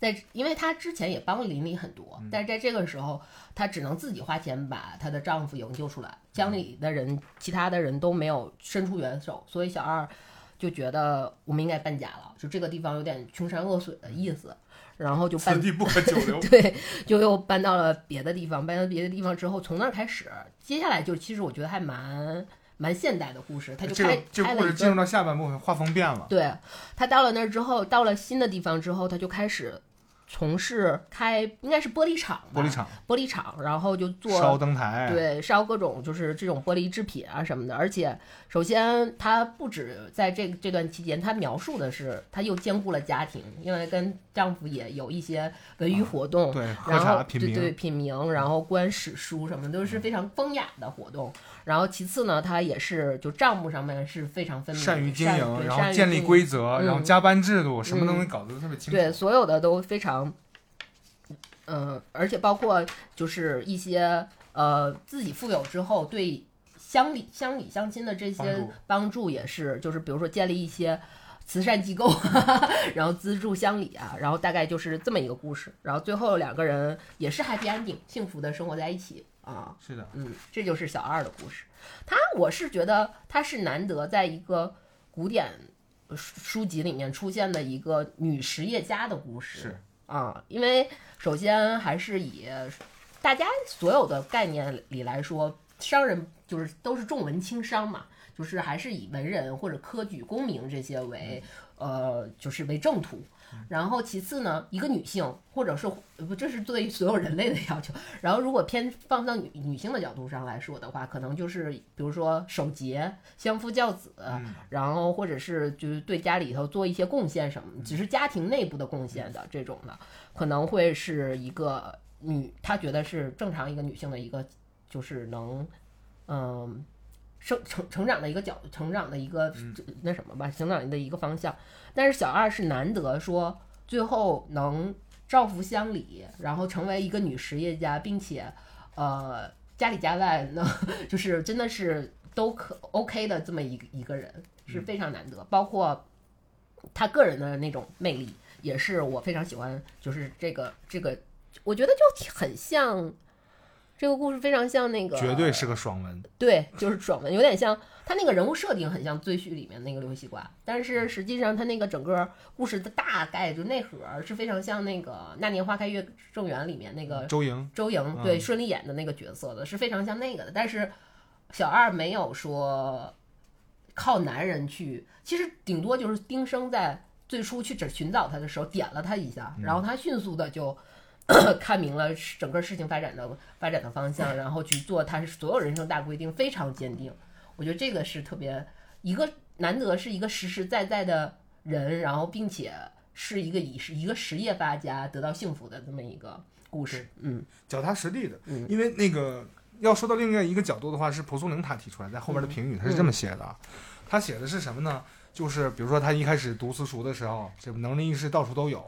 在，因为她之前也帮邻里很多，嗯但是在这个时候，她只能自己花钱把她的丈夫营救出来，乡里的人、其他的人都没有伸出援手，所以小二就觉得我们应该搬家了，就这个地方有点穷山恶水的意思，然后就搬。地不可久留 对，就又搬到了别的地方。搬到别的地方之后，从那儿开始，接下来就其实我觉得还蛮蛮现代的故事。他就开、这个这开事进入到下半部分，画风变了，对他到了那儿之后，到了新的地方之后，他就开始从事开应该是玻璃厂吧，玻璃厂玻璃厂，然后就做烧灯台，对，烧各种就是这种玻璃制品啊什么的。而且，首先他不止在这这段期间，他描述的是他又兼顾了家庭，因为跟丈夫也有一些文娱活动，对，喝然后对对，品茗，然后观史书什么都是非常风雅的活动。然后其次呢，他也是就账目上面是非常分明，善于经营，然后建立规则，然后嗯加班制度，什么东西搞得都特别清楚。对，所有的都非常，嗯、而且包括就是一些呃自己富有之后对乡里乡里乡亲的这些帮助帮助也是，就是比如说建立一些慈善机构，然后资助乡里啊，然后大概就是这么一个故事。然后最后两个人也是 happy ending，幸福的生活在一起啊。是的，嗯，这就是小二的故事。他，我是觉得他是难得在一个古典书书籍里面出现的一个女实业家的故事。是啊，因为首先还是以大家所有的概念里来说，商人就是都是重文轻商嘛，就是还是以文人或者科举功名这些为、呃，就是为正途。然后其次呢，一个女性或者是不，这是对于所有人类的要求。然后如果偏放到女女性的角度上来说的话，可能就是比如说守节、相夫教子，然后或者是就是对家里头做一些贡献什么，只是家庭内部的贡献的这种的，可能会是一个女，她觉得是正常一个女性的一个，就是能，嗯。生成成长的一个角，成长的一个、那什么吧，成长的一个方向。但是小二是难得说最后能造福乡里，然后成为一个女实业家，并且呃家里家外呢，就是真的是都可 OK 的这么一个一个人，是非常难得。包括他个人的那种魅力，也是我非常喜欢。就是这个这个，我觉得就很像。这个故事非常像那个，绝对是个爽文。对，就是爽文，有点像他那个人物设定很像《赘婿》里面那个刘西瓜，但是实际上他那个整个故事的大概就内核是非常像那个《那年花开月正圆》里面那个周莹，周莹对顺利演的那个角色的，是非常像那个的。但是小二没有说靠男人去，其实顶多就是丁生在最初去找寻找他的时候点了他一下，然后他迅速的就。看明了整个事情发展的发展的方向，然后去做他是所有人生大规定，非常坚定。我觉得这个是特别一个难得是一个实实在在的人，然后并且是一个以是一个实业发家得到幸福的这么一个故事。嗯，脚踏实地的。嗯因为那个要说到另外一个角度的话，是蒲松龄他提出来，在后面的评语他是这么写的啊，他写的是什么呢？就是比如说他一开始读私塾的时候，这个能力意识到处都有，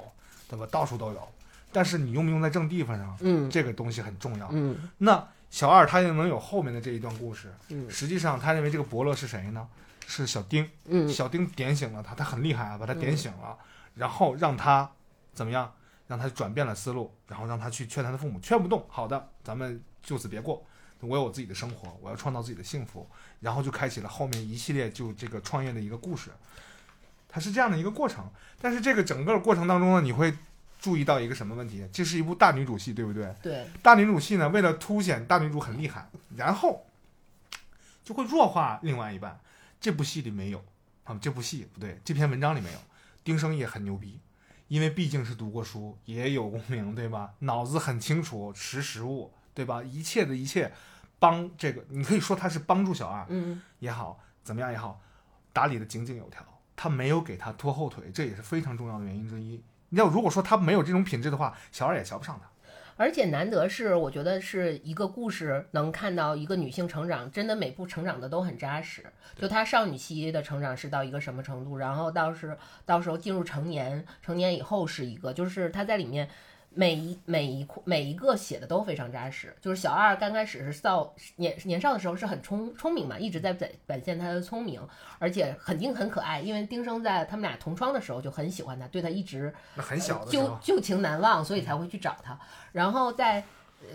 对吧？到处都有。但是你用不用在正地方上，嗯这个东西很重要。嗯那小二他又能有后面的这一段故事，嗯实际上他认为这个伯乐是谁呢？是小丁。嗯小丁点醒了他，他很厉害啊，把他点醒了，然后让他怎么样让他转变了思路，然后让他去劝他的父母，劝不动，好的，咱们就此别过，我有我自己的生活，我要创造自己的幸福，然后就开启了后面一系列就这个创业的一个故事，它是这样的一个过程。但是这个整个过程当中呢，你会注意到一个什么问题？这是一部大女主戏，对不对？对，大女主戏呢，为了凸显大女主很厉害，然后就会弱化另外一半。这部戏里没有啊，这部戏不对，这篇文章里没有。丁生也很牛逼，因为毕竟是读过书，也有功名，对吧？脑子很清楚，识时务，对吧？一切的一切，帮这个，你可以说他是帮助小二嗯，也好，怎么样也好，打理的井井有条。他没有给他拖后腿，这也是非常重要的原因之一。你要如果说他没有这种品质的话，小二也瞧不上他。而且难得是，我觉得是一个故事能看到一个女性成长，真的每部成长的都很扎实。就她少女期的成长是到一个什么程度，然后到是到时候进入成年，成年以后是一个，就是她在里面每一每一每一个写的都非常扎实。就是小二刚开始是少年年少的时候是很聪聪明嘛，一直在展展现他的聪明，而且肯定很可爱。因为丁生在他们俩同窗的时候就很喜欢他，对他一直旧旧情难忘，所以才会去找他。然后在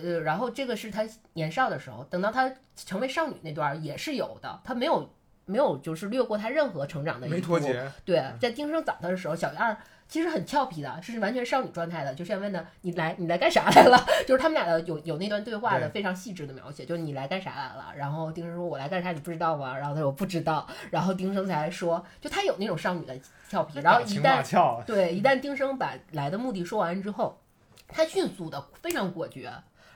呃，然后这个是他年少的时候，等到他成为少女那段儿也是有的，他没有没有就是略过他任何成长的一没步脱节。对，在丁生找他的时候，小二其实很俏皮的，是完全少女状态的，就是问的你来你来干啥来了？就是他们俩的有有那段对话的非常细致的描写，就是你来干啥来了？然后丁生说我来干啥你不知道吗？然后他说我不知道，然后丁生才说就他有那种少女的俏皮，然后一旦，对，一旦丁生把来的目的说完之后，他迅速的非常果决，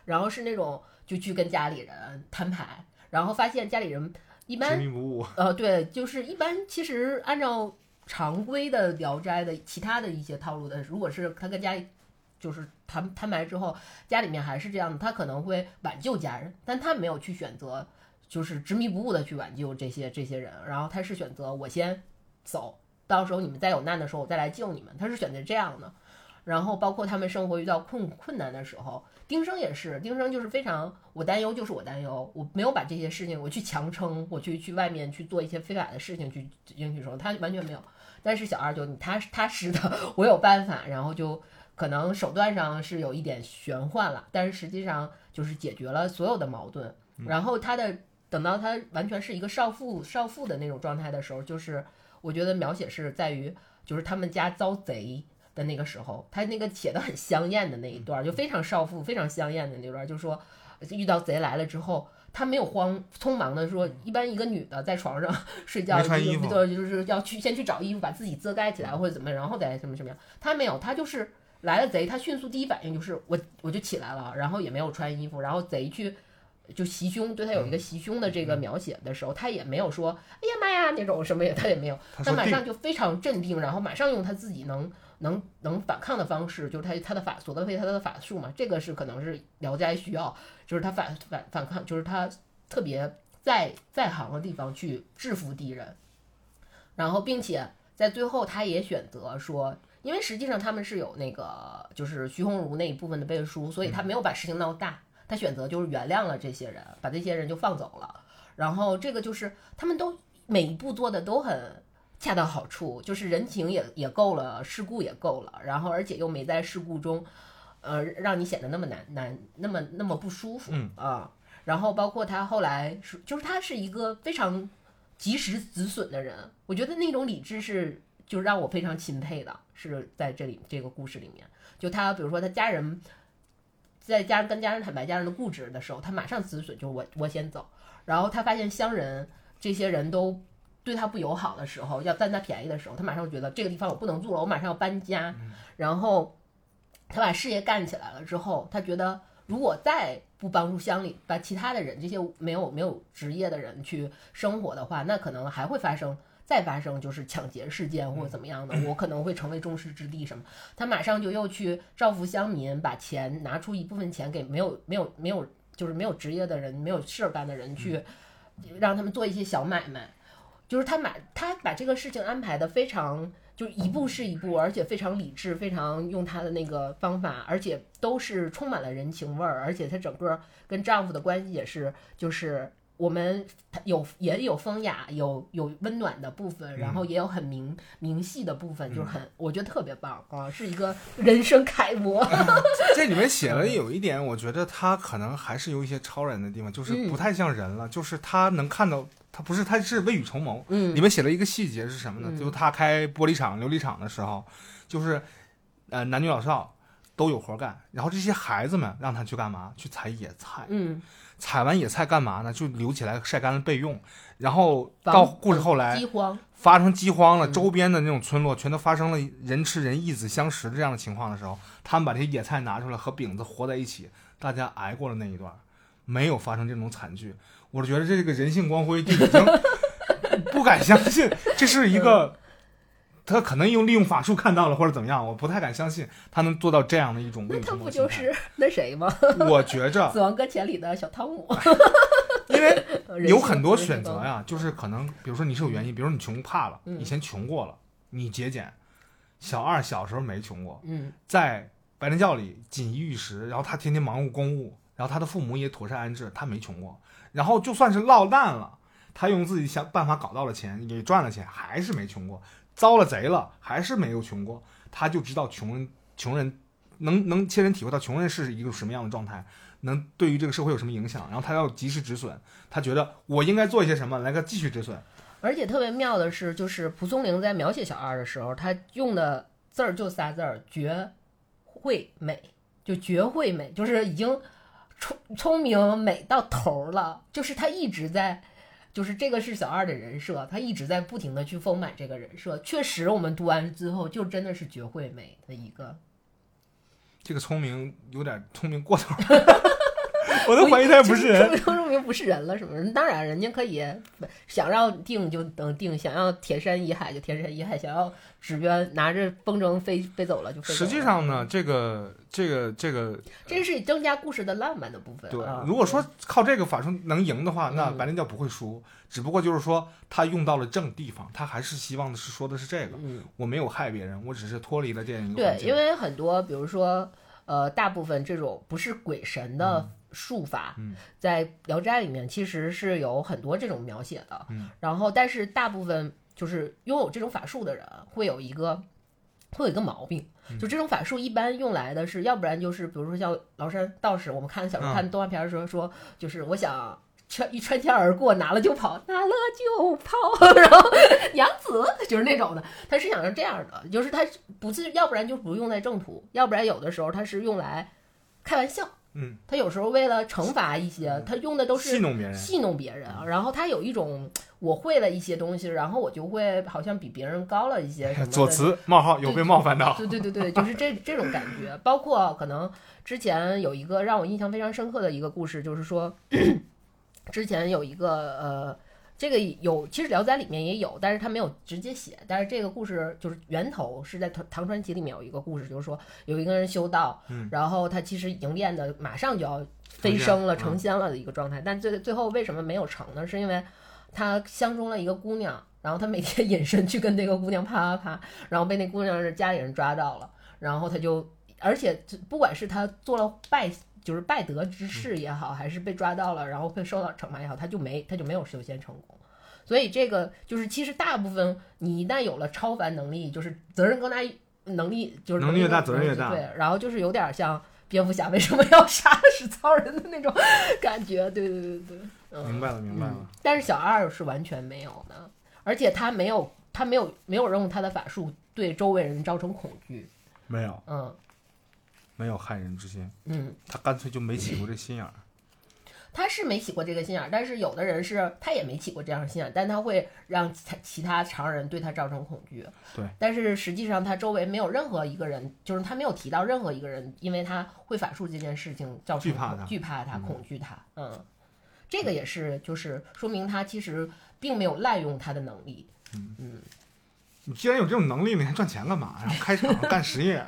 然后是那种就去跟家里人摊牌，然后发现家里人一执般迷不悟。呃对，就是一般其实按照常规的《聊斋》的其他的一些套路的，如果是他跟家里就是摊摊牌之后，家里面还是这样的，他可能会挽救家人，但他没有去选择就是执迷不悟的去挽救这些这些人，然后他是选择我先走，到时候你们再有难的时候我再来救你们，他是选择这样的。然后包括他们生活遇到困困难的时候，丁生也是，丁生就是非常我担忧就是我担忧，我没有把这些事情我去强撑，我去去外面去做一些非法的事情去争取生，他完全没有。但是小二就你踏踏实的，我有办法，然后就可能手段上是有一点玄幻了，但是实际上就是解决了所有的矛盾。然后他的等到他完全是一个少妇少妇的那种状态的时候，就是我觉得描写是在于就是他们家遭贼。的那个时候，他那个写的很香艳的那一段，就非常少妇、非常香艳的那段，就说遇到贼来了之后，他没有慌，匆忙的说，一般一个女的在床上 睡觉，没穿衣服对，就是要去先去找衣服，把自己遮盖起来或者怎么，然后再什么什么样。他没有，他就是来了贼，他迅速第一反应就是我我就起来了，然后也没有穿衣服，然后贼去。就袭胸，对他有一个袭胸的这个描写的时候，他也没有说“哎呀妈呀”那种什么也，他也没有，他马上就非常镇定，然后马上用他自己能能能反抗的方式，就是他他的法索德菲他的法术嘛，这个是可能是聊斋需要，就是他反反反抗，就是他特别在在行的地方去制服敌人，然后并且在最后他也选择说，因为实际上他们是有那个就是徐鸿儒那一部分的背书，所以他没有把事情闹大，他选择就是原谅了这些人，把这些人就放走了，然后这个就是他们都每一步做的都很。恰到好处，就是人情也也够了，事故也够了，然后而且又没在事故中，呃，让你显得那么难难，那么那么不舒服，嗯啊，然后包括他后来是，就是他是一个非常及时止损的人，我觉得那种理智是就让我非常钦佩的，是在这里这个故事里面，就他比如说他家人在家跟家人坦白家人的固执的时候，他马上止损，就是我我先走，然后他发现乡人这些人都。对他不友好的时候，要占他便宜的时候，他马上觉得这个地方我不能住了，我马上要搬家。然后他把事业干起来了之后，他觉得如果再不帮助乡里，把其他的人这些没有没有职业的人去生活的话，那可能还会发生再发生就是抢劫事件或者怎么样的，我可能会成为众矢之的什么。他马上就又去造福乡民，把钱拿出一部分钱给没有没有没有就是没有职业的人、没有事儿干的人去，让他们做一些小买卖。就是他把他把这个事情安排的非常，就一步是一步，而且非常理智，非常用他的那个方法，而且都是充满了人情味儿，而且他整个跟丈夫的关系也是，就是我们有也有风雅，有有温暖的部分，然后也有很明明细的部分，就是很我觉得特别棒啊，是一个人生楷模。这里面写了有一点，我觉得他可能还是有一些超人的地方，就是不太像人了，就是他能看到。他不是，他是未雨绸缪。嗯，里面写了一个细节是什么呢？就是他开玻璃厂、琉璃厂的时候，就是呃男女老少都有活干，然后这些孩子们让他去干嘛？去采野菜。嗯，采完野菜干嘛呢？就留起来晒干了备用。然后到故事后来，饥荒发生饥荒了，周边的那种村落全都发生了人吃人、义子相食这样的情况的时候，他们把这些野菜拿出来和饼子和在一起，大家挨过了那一段，没有发生这种惨剧。我是觉得这个人性光辉就已经 不敢相信，这是一个他可能用利用法术看到了或者怎么样，我不太敢相信他能做到这样的一种。那他不就是那谁吗？我觉着《死亡搁浅》里的小汤姆，因为有很多选择呀，就是可能比如说你是有原因，比如说你穷怕了，以前穷过了，你节俭。小二小时候没穷过，嗯，在白莲教里锦衣玉食，然后他天天忙务公务，然后他的父母也妥善安置，他没穷过。然后就算是落难了，他用自己想办法搞到了钱，也赚了钱，还是没穷过；遭了贼了，还是没有穷过。他就知道穷人，穷人能能切身体会到穷人是一个什么样的状态，能对于这个社会有什么影响。然后他要及时止损，他觉得我应该做一些什么来个继续止损。而且特别妙的是，就是蒲松龄在描写小二的时候，他用的字儿就仨字儿：绝慧美，就绝慧美，就是已经。聪聪明美到头了，就是他一直在，就是这个是小二的人设，他一直在不停的去丰满这个人设。确实，我们读完之后，就真的是绝会美的一个。这个聪明有点聪明过头。我都怀疑他不是人，聪明不是人了，是不是？当然，人家可以想让定就能定，想要填山移海就填山移海，想要指边拿着风筝飞飞走了就飞。实际上呢，这个这个这个，这是增加故事的浪漫的部分。对，如果说靠这个法术能赢的话，那白莲教不会输。只不过就是说他用到了正地方，他还是希望的是说的是这个。嗯，我没有害别人，我只是脱离了这样一个对，因为很多，比如说呃，大部分这种不是鬼神的。术法在《聊斋》里面其实是有很多这种描写的，然后但是大部分就是拥有这种法术的人会有一个会有一个毛病，就这种法术一般用来的是，要不然就是比如说像崂山道士，我们看小时候看动画片的时候说，就是我想穿一穿天而过，拿了就跑，拿了就跑，然后娘子就是那种的，他是想是这样的，就是他不是，要不然就不用在正途，要不然有的时候他是用来开玩笑。嗯，他有时候为了惩罚一些，他用的都是戏弄别人，戏弄别人。然后他有一种，我会了一些东西，然后我就会好像比别人高了一些什么。左慈冒号有被冒犯到？对对对对，就是这这种感觉。包括可能之前有一个让我印象非常深刻的一个故事，就是说，之前有一个呃。这个有，其实《聊斋》里面也有，但是他没有直接写。但是这个故事就是源头是在《唐唐传奇》里面有一个故事，就是说有一个人修道，然后他其实已经练的马上就要飞升了、成仙了的一个状态，但最最后为什么没有成呢？是因为他相中了一个姑娘，然后他每天隐身去跟那个姑娘啪啪啪，然后被那姑娘的家里人抓到了，然后他就，而且不管是他做了败。就是败德之事也好，还是被抓到了，然后被受到惩罚也好，他就没他就没有修仙成功。所以这个就是其实大部分你一旦有了超凡能力，就是责任更大，能力就是能力越大责任越大。对，然后就是有点像蝙蝠侠为什么要杀死超人的那种感觉。对对对对对，明白了明白了。但是小二是完全没有的，而且他没有他没有没有用他的法术对周围人造成恐惧。没有。嗯。没有害人之心，嗯，他干脆就没起过这心眼儿。他是没起过这个心眼儿，但是有的人是他也没起过这样的心眼儿，但他会让他其他常人对他造成恐惧。对，但是实际上他周围没有任何一个人，就是他没有提到任何一个人，因为他会法术这件事情造成惧怕他，惧怕他，恐惧他。嗯，这个也是，就是说明他其实并没有滥用他的能力。嗯嗯，你既然有这种能力，你还赚钱干嘛？然后开厂 干实业。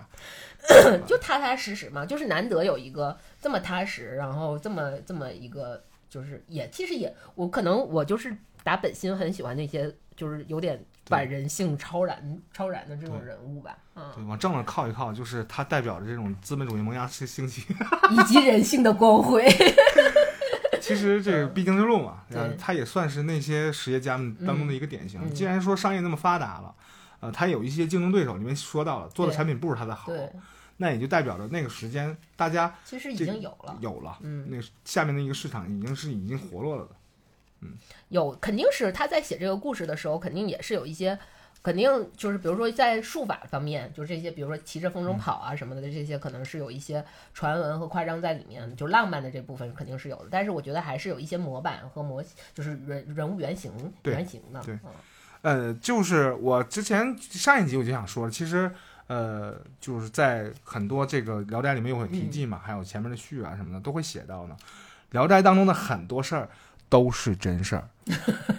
就踏踏实实嘛，就是难得有一个这么踏实，然后这么这么一个，就是也其实也我可能我就是打本心很喜欢那些就是有点反人性、超然、超然的这种人物吧。嗯，对，往正了靠一靠，就是它代表着这种资本主义萌芽兴起，以及人性的光辉。其实这个嗯必经之路嘛，对呃，它也算是那些实业家们当中的一个典型。既然说商业那么发达了，呃，它有一些竞争对手，你们说到了，做的产品不如它的好，那也就代表着那个时间大家其实已经有了，有了，嗯，那下面的一个市场已经是已经活络了的。嗯有肯定是他在写这个故事的时候，肯定也是有一些，肯定就是比如说在术法方面，就是这些，比如说骑着风筝跑啊什么的，这些可能是有一些传闻和夸张在里面，就浪漫的这部分肯定是有的。但是我觉得还是有一些模板和模，就是人人物原型对原型的，对嗯呃，就是我之前上一集我就想说，其实呃，就是在很多这个《聊斋》里面有提及嘛，还有前面的序啊什么的都会写到呢，《聊斋》当中的很多事儿都是真事儿，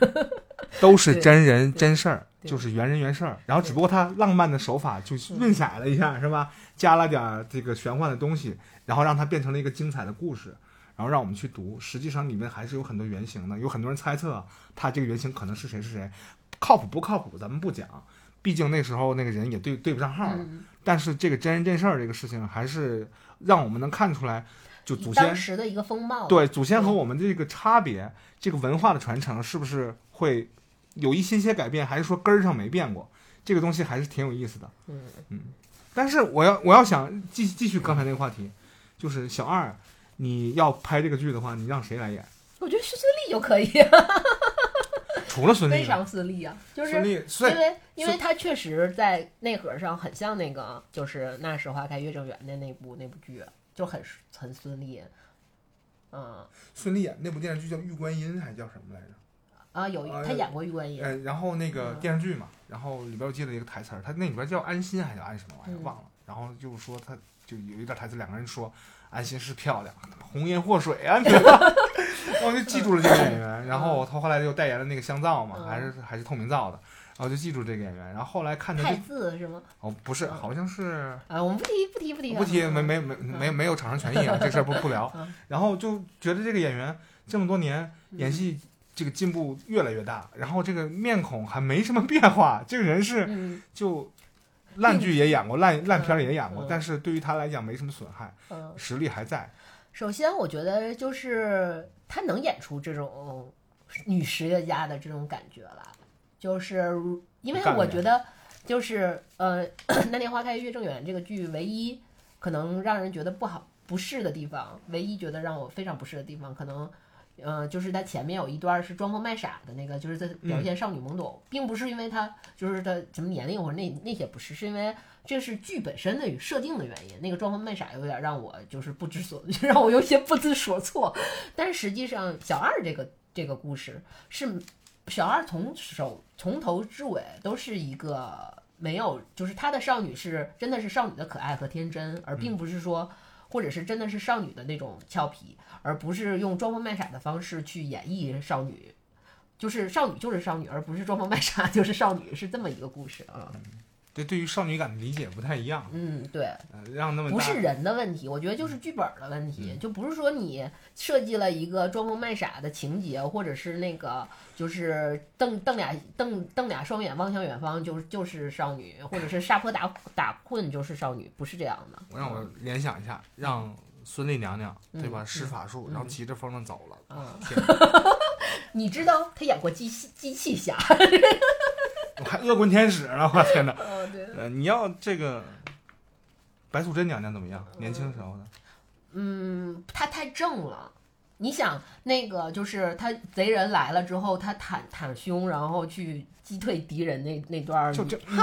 都是真人真事儿，对就是原人原事儿。然后只不过他浪漫的手法就润色了一下，是吧？加了点儿这个玄幻的东西，然后让它变成了一个精彩的故事。然后让我们去读，实际上里面还是有很多原型的，有很多人猜测他这个原型可能是谁是谁，靠谱不靠谱咱们不讲，毕竟那时候那个人也对对不上号了。嗯，但是这个真人真事儿这个事情，还是让我们能看出来，就祖先当时的一个风貌，对祖先和我们这个差别，这个文化的传承是不是会有一些些改变，还是说根儿上没变过？这个东西还是挺有意思的。嗯但是我要我要想继继续刚才那个话题，就是小二，你要拍这个剧的话，你让谁来演？我觉得是孙俪就可以，除了孙俪，非常孙俪啊，就是孙俪，因为因为他确实在内核上很像那个，就是那时花开月正圆的那部那部剧，就很很孙俪。嗯孙俪演那部电视剧叫《玉观音》还是叫什么来着？啊，有啊他演过玉观音，呃，然后那个嗯。电视剧嘛，然后里边我记得一个台词儿，他那里边叫安心还是叫安什么玩意儿嗯。忘了，然后就是说他就有一段台词，两个人说安心是漂亮，红颜祸水啊，你知道吗？我就记住了这个演员，然后他后来又代言了那个香皂嘛，嗯还是还是透明皂的，然后就记住这个演员，然后后来看他太字是吗？哦不是，嗯好像是啊，我们不提不提不提啊，不提，没没没没没有厂商权益啊，这事儿不 不聊嗯。然后就觉得这个演员这么多年演戏这个进步越来越大，然后这个面孔还没什么变化，这个人是嗯就烂剧也演过，烂烂片儿也演过嗯，但是对于他来讲没什么损害，嗯，实力还在。首先我觉得就是他能演出这种女实业家的这种感觉来，就是因为我觉得就是呃，《那年花开月正圆》这个剧唯一可能让人觉得不好不适的地方，唯一觉得让我非常不适的地方，可能。呃，就是他前面有一段是装疯卖傻的那个，就是在表现少女懵懂，并不是因为他就是他什么年龄或者那那些不是，是因为这是剧本身的设定的原因。那个装疯卖傻有点让我就是不知所，就让我有些不知所措。但是实际上，小二这个这个故事是小二从首从头至尾都是一个没有，就是他的少女是真的是少女的可爱和天真，而并不是说。或者是真的是少女的那种俏皮，而不是用装疯卖傻的方式去演绎少女，就是少女就是少女，而不是装疯卖傻就是少女，是这么一个故事啊。对于少女感的理解不太一样，嗯，对，呃让那么不是人的问题，我觉得就是剧本儿的问题，就不是说你设计了一个装疯卖傻的情节，或者是那个就是瞪瞪俩瞪瞪俩双眼望向远方，就是就是少女，或者是杀破打打困就是少女，不是这样的。我让我联想一下，让孙俪娘娘对吧嗯施法术，然后骑着风筝走了。嗯，天，你知道她演过机器机器侠？我还恶棍天使呢！我天哪！哦，对。呃，你要这个白素贞娘娘怎么样？年轻时候的，嗯，她太正了。你想，那个就是他贼人来了之后，他袒袒胸，然后去击退敌人那那段儿，就这不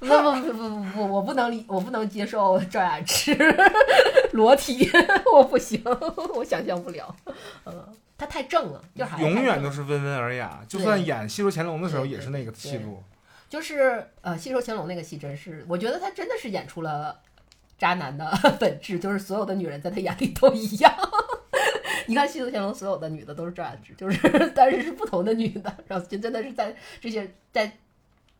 不不不不不，我不能理，我不能接受赵雅芝 裸体，我不行，我想象不了。嗯，他太正了，就还是永远都是温文尔雅。就算演《戏说乾隆》的时候，也是那个戏路。就是呃，《戏说乾隆》那个戏真是，我觉得他真的是演出了渣男的本质，就是所有的女人在他眼里都一样。你看《戏说乾隆》，所有的女的都是赵雅芝，就是但是是不同的女的，然后就真的是在这些在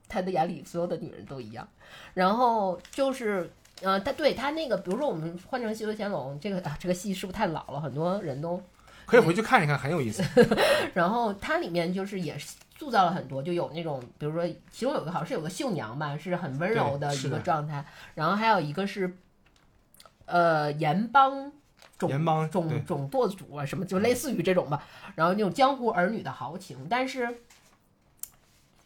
他的眼里，所有的女人都一样。然后就是。呃，他对他那个，比如说我们换成《戏说乾隆》这个啊，这个戏是不是太老了？很多人都可以回去看一看，很有意思。然后它里面就是也是塑造了很多，就有那种，比如说其中有个好像是有个绣娘吧，是很温柔的一个状态，然后还有一个是，呃，盐帮种盐帮种种舵主啊，什么就类似于这种吧。然后那种江湖儿女的豪情，但是，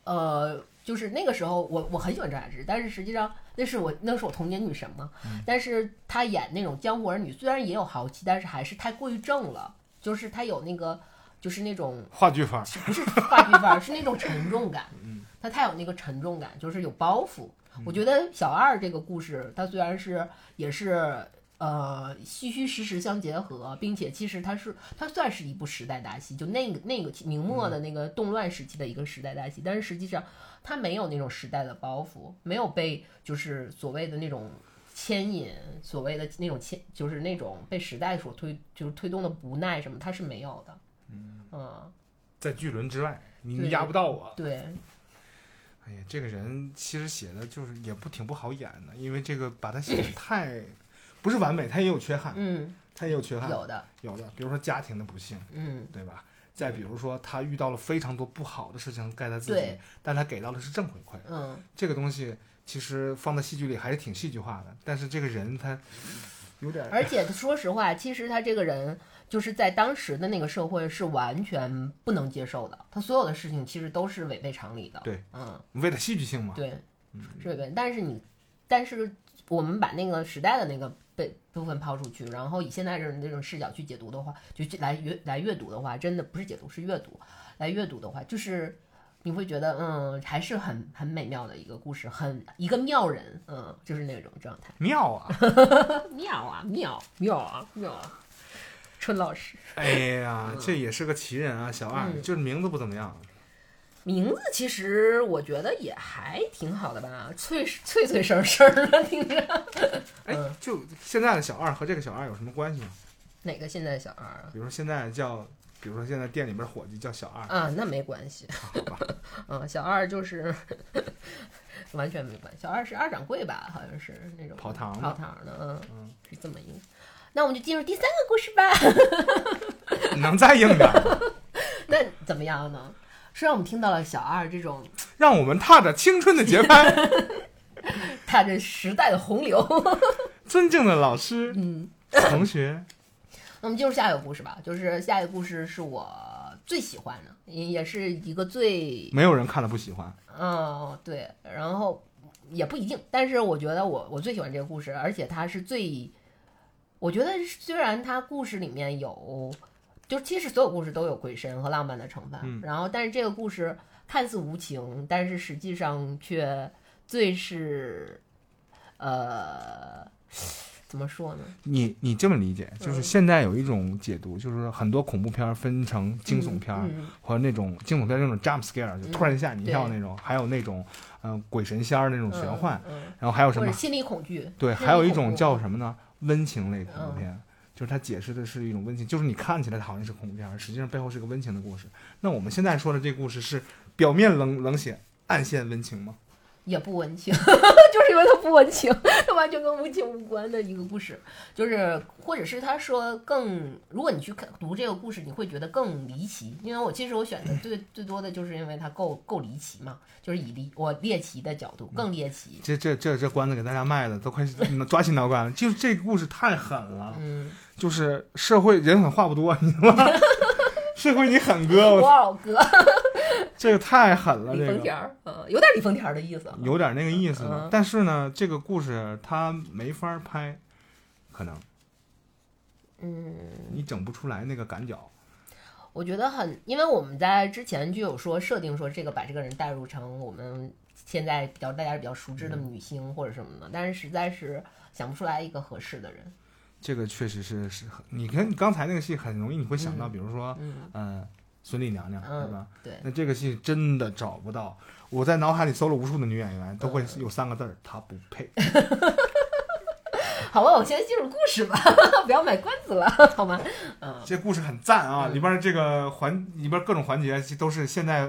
呃，就是那个时候我我很喜欢张雅芝，但是实际上那是我那是我童年女神嘛。但是她演那种江湖儿女，虽然也有豪气，但是还是太过于正了，就是她有那个就是那种话剧范儿，不是话剧范儿，是那种沉重感。嗯它太有那个沉重感，就是有包袱。我觉得小二这个故事，它虽然是也是呃虚虚实实相结合，并且其实它是它算是一部时代大戏，就那个那个明末的那个动乱时期的一个时代大戏，但是实际上它没有那种时代的包袱，没有被就是所谓的那种牵引，所谓的那种牵，就是那种被时代所推就是推动的不耐什么，它是没有的。嗯在巨轮之外，你压不到我。对，哎呀，这个人其实写的就是也不挺不好演的，因为这个把他写的太不是完美，他也有缺憾，嗯，他也有缺憾，有的，有的，比如说家庭的不幸，嗯。对吧？再比如说他遇到了非常多不好的事情盖在自己，但他给到的是正回馈，嗯，这个东西其实放在戏剧里还是挺戏剧化的，但是这个人他有点而且说实话，其实他这个人就是在当时的那个社会是完全不能接受的，他所有的事情其实都是违背常理的。对，嗯，为了戏剧性嘛，对，是违背。但是你，但是我们把那个时代的那个被部分抛出去，然后以现在这种这种视角去解读的话，就来阅来阅读的话，真的不是解读，是阅读。来阅读的话，就是你会觉得，嗯，还是很很美妙的一个故事，很一个妙人，嗯，就是那种状态。妙啊！妙啊妙妙啊妙啊！春老师 哎呀，这也是个奇人啊，小二，嗯就是名字不怎么样。名字其实我觉得也还挺好的吧，脆脆脆声声的，听着。哎嗯，就现在的小二和这个小二有什么关系吗？哪个现在小二啊？比如说现在叫，比如说现在店里边伙计叫小二，啊，那没关系。好吧？嗯，小二就是完全没关系。小二是二掌柜吧？好像是那种跑堂的跑堂的，嗯，嗯，是这么一个。那我们就进入第三个故事吧。你 能再硬点？那怎么样呢？是让我们听到了小二这种 让我们踏着青春的节拍，踏着时代的洪流。尊敬的老师、嗯，同学，那我们进入下一个故事吧。就是下一个故事是我最喜欢的，也也是一个最没有人看了不喜欢。嗯对，然后也不一定，但是我觉得我我最喜欢这个故事，而且它是最，我觉得虽然它故事里面有，就其实所有故事都有鬼神和浪漫的成分，嗯然后但是这个故事看似无情，但是实际上却最是，呃，怎么说呢？你你这么理解，就是嗯现在有一种解读，就是很多恐怖片儿分成惊悚片儿、嗯和那种惊悚片儿那种 jump scare，就突然吓你一跳那种，还有那种嗯、呃鬼神仙儿那种玄幻，然后还有什么？心理恐惧，对，还有一种叫什么呢？温情类恐怖片，就是它解释的是一种温情，就是你看起来它好像是恐怖片，实际上背后是个温情的故事。那我们现在说的这故事是表面冷冷血，暗线温情吗？也不温情，就是因为它不温情，它完全跟温情无关的一个故事，就是或者是他说更，如果你去看读这个故事，你会觉得更离奇，因为我其实我选的最最多的就是因为它够够离奇嘛，就是以离我猎奇的角度更猎奇，这这这这关子给大家卖的都快抓心挠肝了，就是这个故事太狠了，嗯，就是社会人狠话不多，你知道吗？社会你狠哥，我我老 哥 这个太狠了，李这个丰田儿，嗯，有点李丰田的意思啊，有点那个意思嗯。但是呢，这个故事他没法拍，可能嗯。你整不出来那个感脚。我觉得很，因为我们在之前就有说设定说这个把这个人带入成我们现在比较大家比较熟知的女星或者什么的，但是实在是想不出来一个合适的人。这个确实是是，你看你刚才那个戏很容易你会想到，嗯比如说，嗯，嗯，孙俪娘娘，嗯对吧？对，那这个戏真的找不到。我在脑海里搜了无数的女演员，都会嗯有三个字儿：她不配。好吧，我现在进入故事吧，不要卖关子了，好吗？嗯，这故事很赞啊，嗯里边这个环里边各种环节都是现在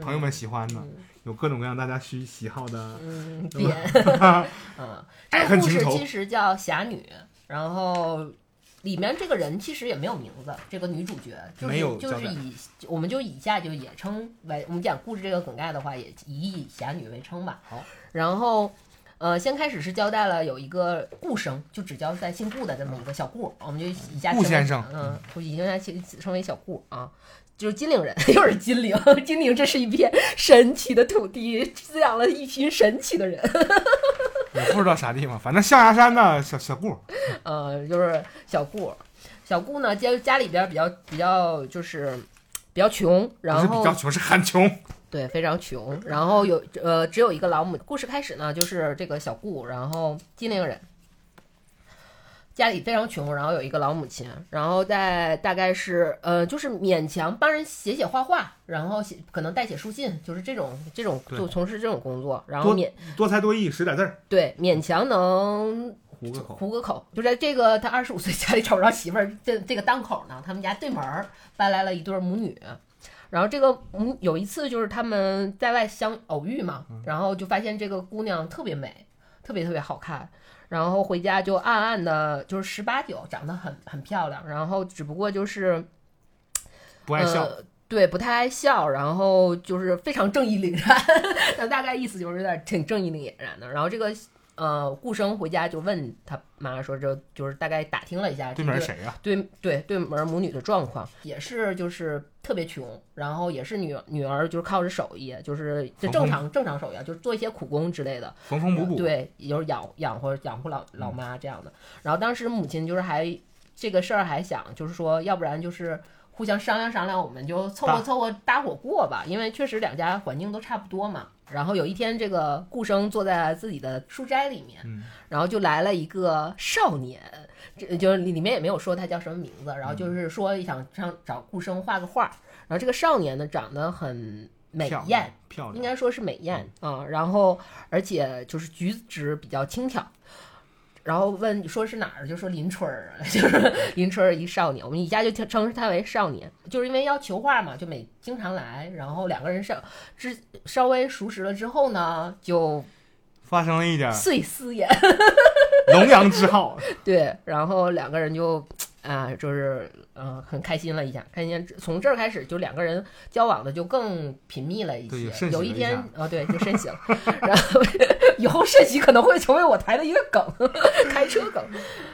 朋友们喜欢的，嗯有各种各样大家需喜好的。嗯，点，嗯，这爱个故事其实叫《侠女》，然后里面这个人其实也没有名字，这个女主角就是没有就是以我们就以下就也称为我们讲故事这个梗概的话，也以侠女为称吧。好，然后呃，先开始是交代了有一个顾生，就只交代姓顾的这么一个小顾，我们就以下顾先生嗯，就以下称称为小顾啊。就是金陵人，又是金陵，金陵这是一片神奇的土地，滋养了一群神奇的人。我不知道啥地方，反正象牙山呢，小小顾，呃，就是小顾，小顾呢家家里边比较比较就是比较穷，不然后是比较穷，是很穷。对非常穷，然后有呃只有一个老母。故事开始呢，就是这个小顾，然后金陵人。家里非常穷，然后有一个老母亲，然后在大概是呃，就是勉强帮人写写画画，然后写可能代写书信，就是这种这种就从事这种工作，然后多勉多才多艺，识点字儿，对勉强能糊个口。糊个口。就在这个他二十五岁家里找不着媳妇儿这这个档口呢，他们家对门儿搬来了一对儿母女。然后这个母有一次就是他们在外相偶遇嘛，然后就发现这个姑娘特别美，特别特别好看。然后回家就暗暗的，就是十八九，长得很很漂亮。然后只不过就是不爱笑，呃，对，不太爱笑，然后就是非常正义凛然，那 大概意思就是有点挺正义凛然的。然后这个呃顾生回家就问他妈说，这就是大概打听了一下对这个面是谁呀？对对对门母女的状况，也是就是特别穷，然后也是女女儿就是靠着手艺，就是就正常正常手艺啊，就是做一些苦工之类的，缝缝补补。对，也就是养养活养活老老妈这样的。然后当时母亲就是还这个事儿还想就是说，要不然就是互相商量商量，我们就凑合凑合搭伙过吧，因为确实两家环境都差不多嘛。然后有一天，这个顾生坐在自己的书斋里面，嗯然后就来了一个少年，这就是里里面也没有说他叫什么名字，然后就是说想让找顾生画个画，然后这个少年呢长得很美艳，漂亮，应该说是美艳啊、然后而且就是举止比较轻佻。然后问说是哪儿，就说林春儿，就是林春儿一少年，我们一家就称称他为少年，就是因为要求画嘛，就每经常来，然后两个人稍之稍微熟识了之后呢，就发生了一点碎思言，龙阳之好。对，然后两个人就啊，就是嗯、呃很开心了一下，开心。从这儿开始，就两个人交往的就更频密了一些。有一天了一下啊、对，就甚喜了。然后以后甚喜可能会成为我台的一个梗，开车梗。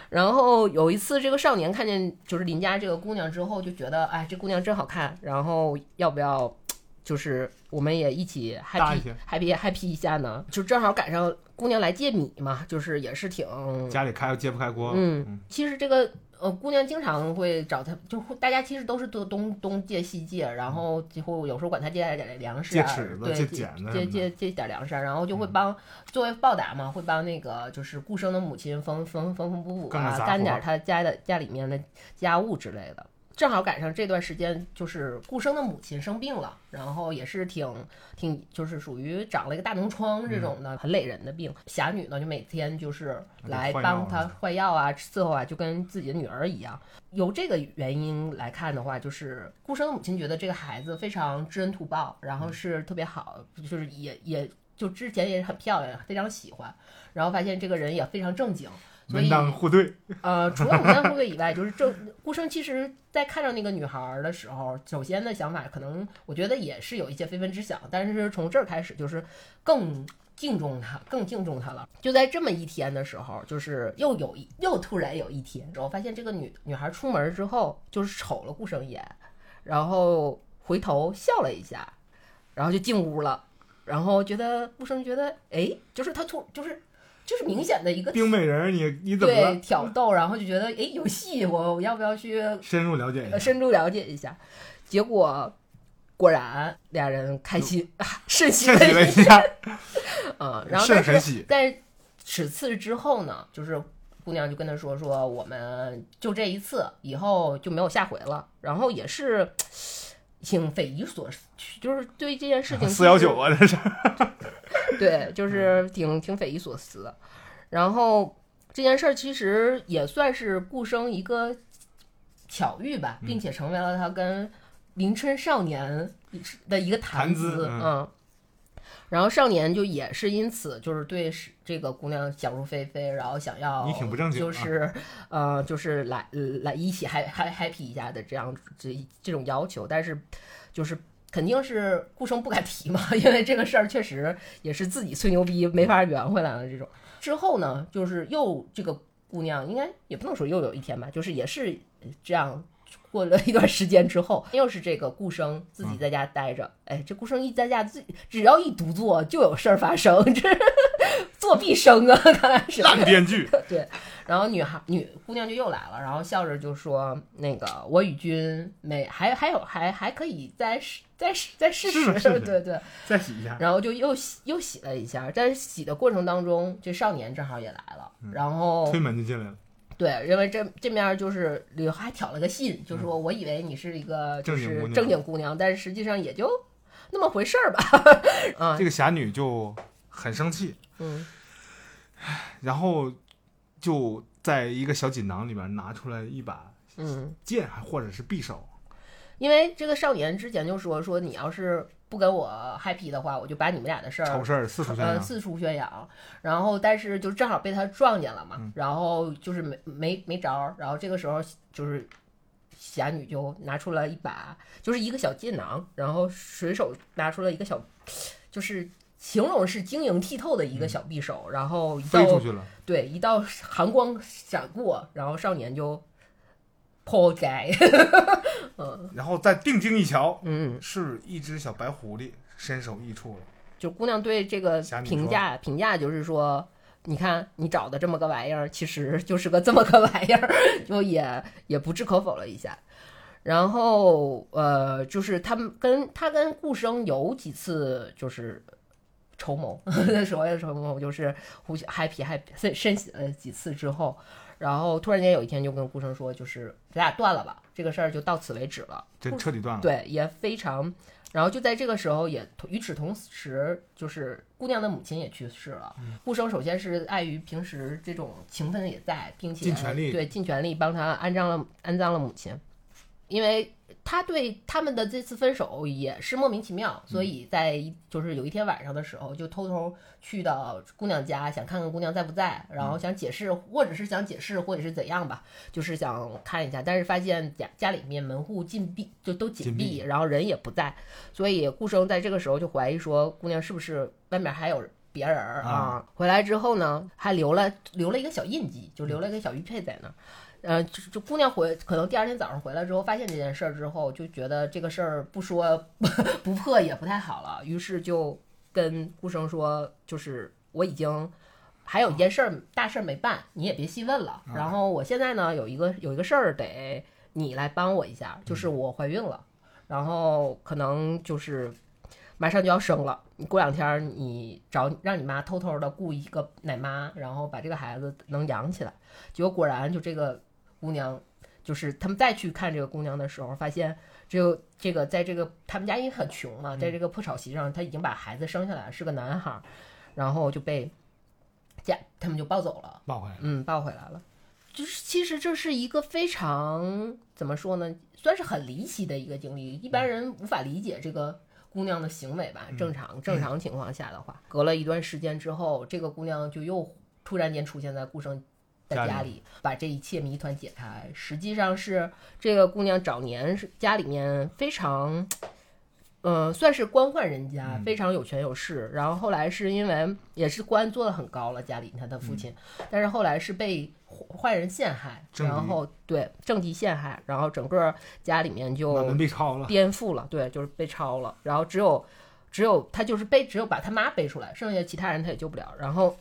然后有一次，这个少年看见就是邻家这个姑娘之后，就觉得哎，这姑娘真好看，然后要不要？就是我们也一起 happy 下 happy happy 一下呢，就正好赶上姑娘来借米嘛，就是也是挺家里开又揭不开锅。嗯，其实这个呃，姑娘经常会找他，就会大家其实都是都东东借西借，然后几乎有时候管他借点粮食啊，借尺子对，借借剪子借借借点粮食啊，然后就会帮作为报答嘛，会帮那个就是顾生的母亲缝缝缝缝补补啊，干点他家的家里面的家务之类的。正好赶上这段时间，就是顾生的母亲生病了，然后也是挺挺，就是属于长了一个大脓疮这种的、很累人的病。侠女呢，就每天就是来帮他换药啊、伺候啊，就跟自己的女儿一样。由这个原因来看的话，就是顾生的母亲觉得这个孩子非常知恩图报，然后是特别好，就是也也就之前也很漂亮，非常喜欢，然后发现这个人也非常正经。门当户对，呃，除了门当户对以外，就是这顾生其实在看上那个女孩儿的时候，首先的想法可能我觉得也是有一些非分之想，但是从这儿开始就是更敬重他，更敬重他了。就在这么一天的时候，就是又有一又突然有一天，我发现这个女女孩出门之后，就是瞅了顾生一眼，然后回头笑了一下，然后就进屋了。然后觉得顾生觉得，哎，就是他突就是就是明显的一个冰美人，你你怎么对？挑逗，然后就觉得哎有戏，我我要不要去深入了解一呃下。深入了解一下？结果果然俩人开心，啊甚喜甚喜了一下，嗯，然后甚但是很喜。在此次之后呢，就是姑娘就跟他说说我们就这一次，以后就没有下回了。然后也是挺匪夷所思，就是对这件事情四幺九啊，这是。对，就是挺挺匪夷所思的。然后这件事儿其实也算是顾生一个巧遇吧，并且成为了他跟林春少年的一个谈谈资嗯嗯。然后少年就也是因此就是对是这个姑娘想入非非，然后想要你挺不正经啊就是呃就是来呃来一起嗨嗨 happy 一下的这样这这种要求，但是就是肯定是顾生不敢提嘛，因为这个事儿确实也是自己吹牛逼没法圆回来了这种。之后呢，就是又这个姑娘应该也不能说又有一天吧，就是也是这样。过了一段时间之后，又是这个顾生自己在家待着。哎，这顾生一在家，自只要一独坐就有事儿发生，这作弊生啊，看来是烂编剧。对，然后女孩女姑娘就又来了，然后笑着就说：“那个我与君没还还有还还可以再试再试再试试，对对，再洗一下。”然后就又洗又洗了一下，但是洗的过程当中，这少年正好也来了，然后推门就进来了。对，因为这这面就是里头还挑了个信，就说我以为你是一个就是正经姑娘，但是实际上也就那么回事儿吧。啊，这个侠女就很生气，嗯，然后就在一个小锦囊里边拿出来一把嗯剑，或者是匕首，因为这个少年之前就说说你要是。不跟我 happy 的话，我就把你们俩的事儿丑事儿四处宣扬，四处宣扬。然后，但是就正好被他撞见了嘛，然后就是没没没招儿。然后这个时候，就是侠女就拿出了一把，就是一个小剑囊，然后随手拿出了一个小，就是形容是晶莹剔透的一个小匕首，然后飞出去了。对，一道寒光闪过，然后少年就。破盖，嗯，然后再定睛一瞧，嗯，是一只小白狐狸，身首异处了。就姑娘对这个评价，评价就是说，你看你找的这么个玩意儿，其实就是个这么个玩意儿，就也也不置可否了一下。然后，呃，就是他们跟他跟顾生有几次就是筹谋，所谓的筹谋就是互相 happy happy 深深洗了几次之后。然后突然间有一天就跟顾生说，就是咱俩断了吧，这个事儿就到此为止了，这彻底断了。对，也非常。然后就在这个时候，也与此同时，就是姑娘的母亲也去世了。顾生首先是碍于平时这种情分也在，并且尽全力对尽全力帮他安葬了安葬了母亲，因为。他对他们的这次分手也是莫名其妙，所以在就是有一天晚上的时候，就偷偷去到姑娘家，想看看姑娘在不在，然后想解释，或者是想解释，或者是怎样吧，就是想看一下，但是发现家家里面门户禁闭，就都紧闭，然后人也不在，所以顾生在这个时候就怀疑说，姑娘是不是外面还有别人啊？回来之后呢，还留了留了一个小印记，就留了一个小玉佩在那。呃，就就姑娘回，可能第二天早上回来之后，发现这件事儿之后，就觉得这个事儿不说 不破也不太好了，于是就跟顾生说，就是我已经还有一件事儿大事儿没办，你也别细问了。然后我现在呢有一个有一个事儿得你来帮我一下，就是我怀孕了，然后可能就是马上就要生了，你过两天你找让你妈偷偷的雇一个奶妈，然后把这个孩子能养起来。结果果然就这个。姑娘，就是他们再去看这个姑娘的时候，发现只有这个，在这个他们家因为很穷嘛，在这个破草席上，他已经把孩子生下来，是个男孩，然后就被家他们就抱走了，抱回来，嗯，抱回来了。就是其实这是一个非常怎么说呢，算是很离奇的一个经历，一般人无法理解这个姑娘的行为吧。正常正常情况下的话，隔了一段时间之后，这个姑娘就又突然间出现在顾生。在家里把这一切谜团解开，实际上是这个姑娘早年是家里面非常，嗯，算是官宦人家，非常有权有势。然后后来是因为也是官做的很高了，家里他的父亲，但是后来是被坏人陷害，然后对政敌陷害，然后整个家里面就被抄了，颠覆了，对，就是被抄了。然后只有只有他就是背，只有把他妈背出来，剩下其他人他也救不了。然后。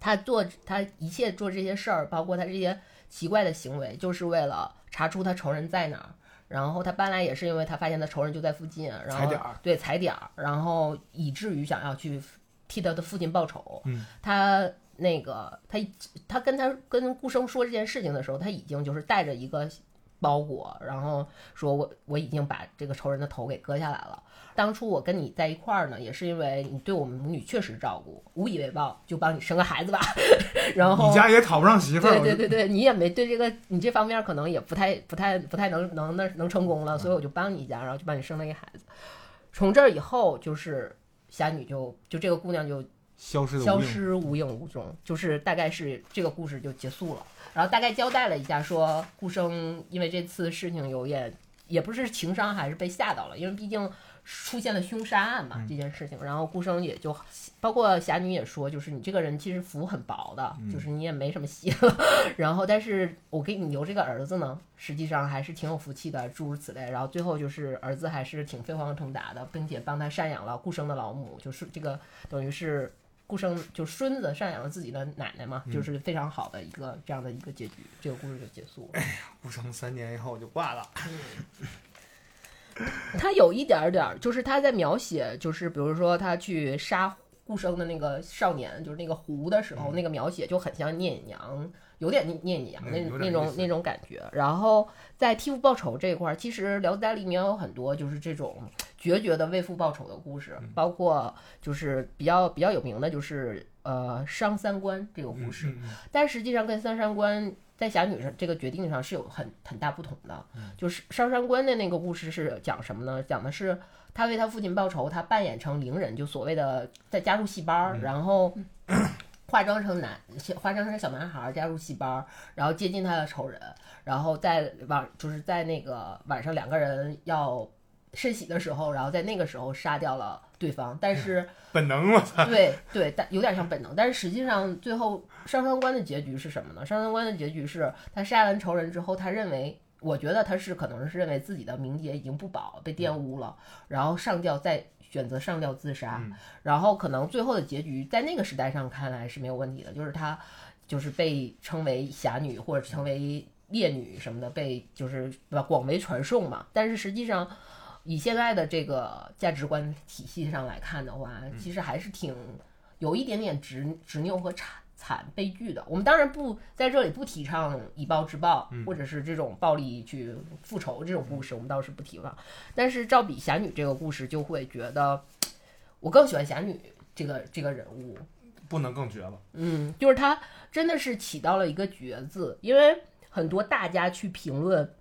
他做他一切做这些事儿，包括他这些奇怪的行为，就是为了查出他仇人在哪儿。然后他搬来也是因为他发现他仇人就在附近，然后对踩点儿，然后以至于想要去替他的父亲报仇。嗯，他那个他他跟他跟顾生说这件事情的时候，他已经就是带着一个包裹，然后说我我已经把这个仇人的头给割下来了。当初我跟你在一块儿呢，也是因为你对我们母女确实照顾，无以为报，就帮你生个孩子吧。然后你家也讨不上媳妇儿，对对对对，你也没对这个你这方面可能也不太不太不太能能那能成功了，所以我就帮你一家，然后就帮你生了一个孩子。从这儿以后，就是侠女就就这个姑娘就消失消失无影无踪，就是大概是这个故事就结束了。然后大概交代了一下，说顾生因为这次事情有点也不是情商，还是被吓到了，因为毕竟。出现了凶杀案嘛、嗯这件事情，然后顾生也就包括侠女也说，就是你这个人其实服很薄的，嗯就是你也没什么戏了。然后，但是我给你留这个儿子呢，实际上还是挺有福气的，诸如此类。然后最后就是儿子还是挺飞黄腾达的，并且帮他赡养了顾生的老母，就是这个等于是。顾生就孙子赡养了自己的奶奶嘛，嗯就是非常好的一个这样的一个结局，这个故事就结束了。顾生三年以后就挂了。他有一点儿点儿，就是他在描写，就是比如说他去杀顾生的那个少年，就是那个胡的时候，嗯那个描写就很像聂隐娘，有点念念你啊那那种那种感觉。然后在替父报仇这一块儿，其实《聊斋》里面有很多就是这种决绝的为父报仇的故事，嗯包括就是比较比较有名的就是呃伤三观这个故事。嗯嗯但实际上跟三山关在侠女上这个决定上是有很很大不同的。嗯就是商山关的那个故事是讲什么呢？讲的是他为他父亲报仇，他扮演成伶人，就所谓的在加入戏班儿，嗯然后 化妆成男，化妆成小男孩儿加入戏班儿，然后接近他的仇人，然后在晚就是在那个晚上两个人要甚喜的时候，然后在那个时候杀掉了对方，但是。本能我操，对对，但有点像本能，但是实际上最后上三关的结局是什么呢？上三关的结局是他杀完仇人之后，他认为，我觉得他是可能是认为自己的名节已经不保，被玷污了，然后上吊再选择上吊自杀，嗯然后可能最后的结局在那个时代上看来是没有问题的，就是她就是被称为侠女或者称为烈女什么的，被就是广为传颂嘛，但是实际上。以现在的这个价值观体系上来看的话，其实还是挺有一点点执执拗和惨惨悲剧的。我们当然不在这里不提倡以暴制暴，或者是这种暴力去复仇这种故事，我们倒是不提倡。但是照比侠女这个故事，就会觉得我更喜欢侠女这个这个人物。不能更绝了。嗯，就是他真的是起到了一个绝字，因为很多大家去评论。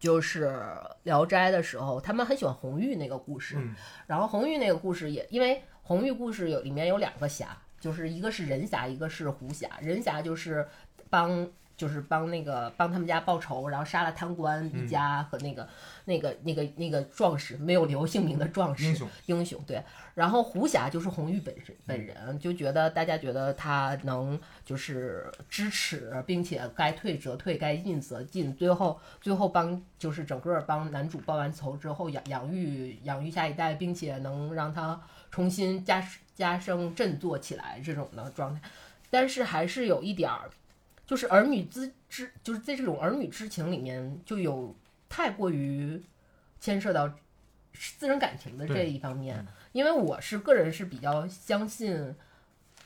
就是《聊斋》的时候，他们很喜欢红玉那个故事，嗯然后红玉那个故事也，因为红玉故事有里面有两个侠，就是一个是人侠，一个是狐侠。人侠就是帮就是帮那个帮他们家报仇，然后杀了贪官一家和那个、那个那个那个壮士没有留姓名的壮士英雄英雄对。然后狐侠就是红玉本身本人，就觉得大家觉得他能就是支持，并且该退则退，该进则进，最后最后帮就是整个帮男主报完仇之后养养育养育下一代，并且能让他重新加加升振作起来这种的状态。但是还是有一点儿，就是儿女之之，就是在这种儿女之情里面，就有太过于牵涉到私人感情的这一方面。因为我是个人是比较相信，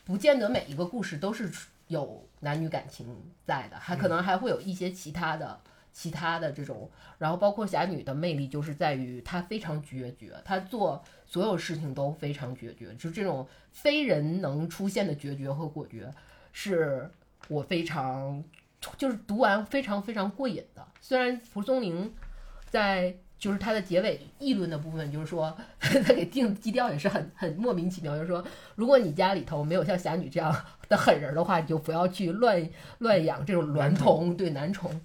不见得每一个故事都是有男女感情在的，还可能还会有一些其他的。其他的这种，然后包括侠女的魅力，就是在于她非常决绝，她做所有事情都非常决绝，就这种非人能出现的决绝和果决，是我非常就是读完非常非常过瘾的。虽然蒲松龄在就是他的结尾议论的部分，就是说 他给定基调也是很很莫名其妙，就是说如果你家里头没有像侠女这样的狠人的话，你就不要去乱乱养这种娈童，对男宠。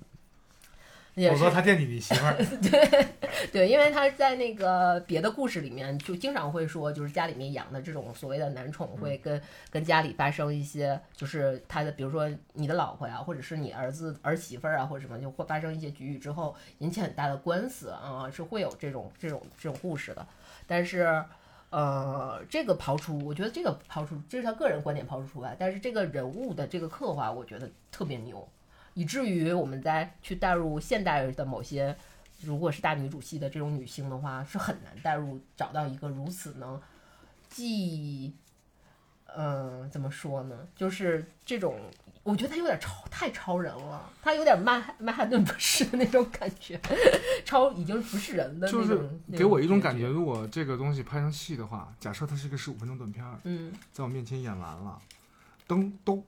也是否则他惦记你媳妇儿。对对，因为他在那个别的故事里面，就经常会说，就是家里面养的这种所谓的男宠，会跟跟家里发生一些，就是他的，比如说你的老婆呀，或者是你儿子儿媳妇儿啊，或者什么，就会发生一些局域之后，引起很大的官司啊，是会有这种这种这种故事的。但是，呃，这个刨出，我觉得这个刨出，这是他个人观点刨除出来，但是这个人物的这个刻画，我觉得特别牛。以至于我们在去带入现代的某些，如果是大女主戏的这种女性的话，是很难带入找到一个如此能既，嗯、怎么说呢？就是这种，我觉得她有点超，太超人了，她有点曼曼哈顿不是的那种感觉，超已经不是人的那种，就是给我一种感觉觉，，如果这个东西拍成戏的话，假设它是一个十五分钟短片儿，嗯，在我面前演完了，灯都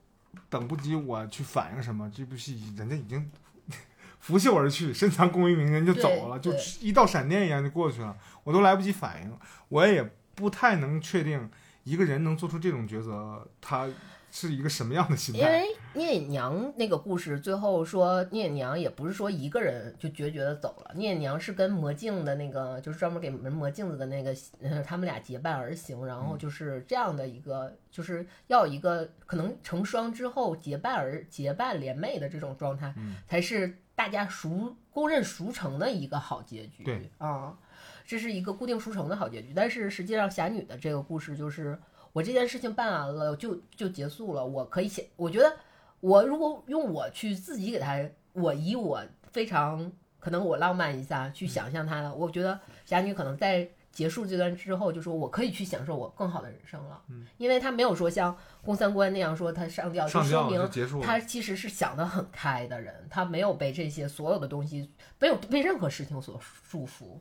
等不及我去反应什么，这部戏人家已经 拂袖而去，深藏功与名，人就走了，就一道闪电一样就过去了，我都来不及反应，我也不太能确定一个人能做出这种抉择，他是一个什么样的心态？因为聂隐娘那个故事最后说，聂隐娘也不是说一个人就决绝的走了，聂隐娘是跟魔镜的那个，就是专门给人磨镜子的那个，呃，他们俩结伴而行，然后就是这样的一个，就是要一个可能成双之后结伴而结伴联袂的这种状态，嗯才是大家熟公认熟成的一个好结局。对啊，这是一个固定熟成的好结局。但是实际上，侠女的这个故事就是我这件事情办完了就就结束了，我可以写。我觉得我如果用我去自己给他，我以我非常可能我浪漫一下去想象他的，我觉得侠女可能在。结束这段之后，就说我可以去享受我更好的人生了，嗯，因为他没有说像宫三观那样说他上吊，就上吊说明就结束了。他其实是想得很开的人，他没有被这些所有的东西，没有被任何事情所束缚。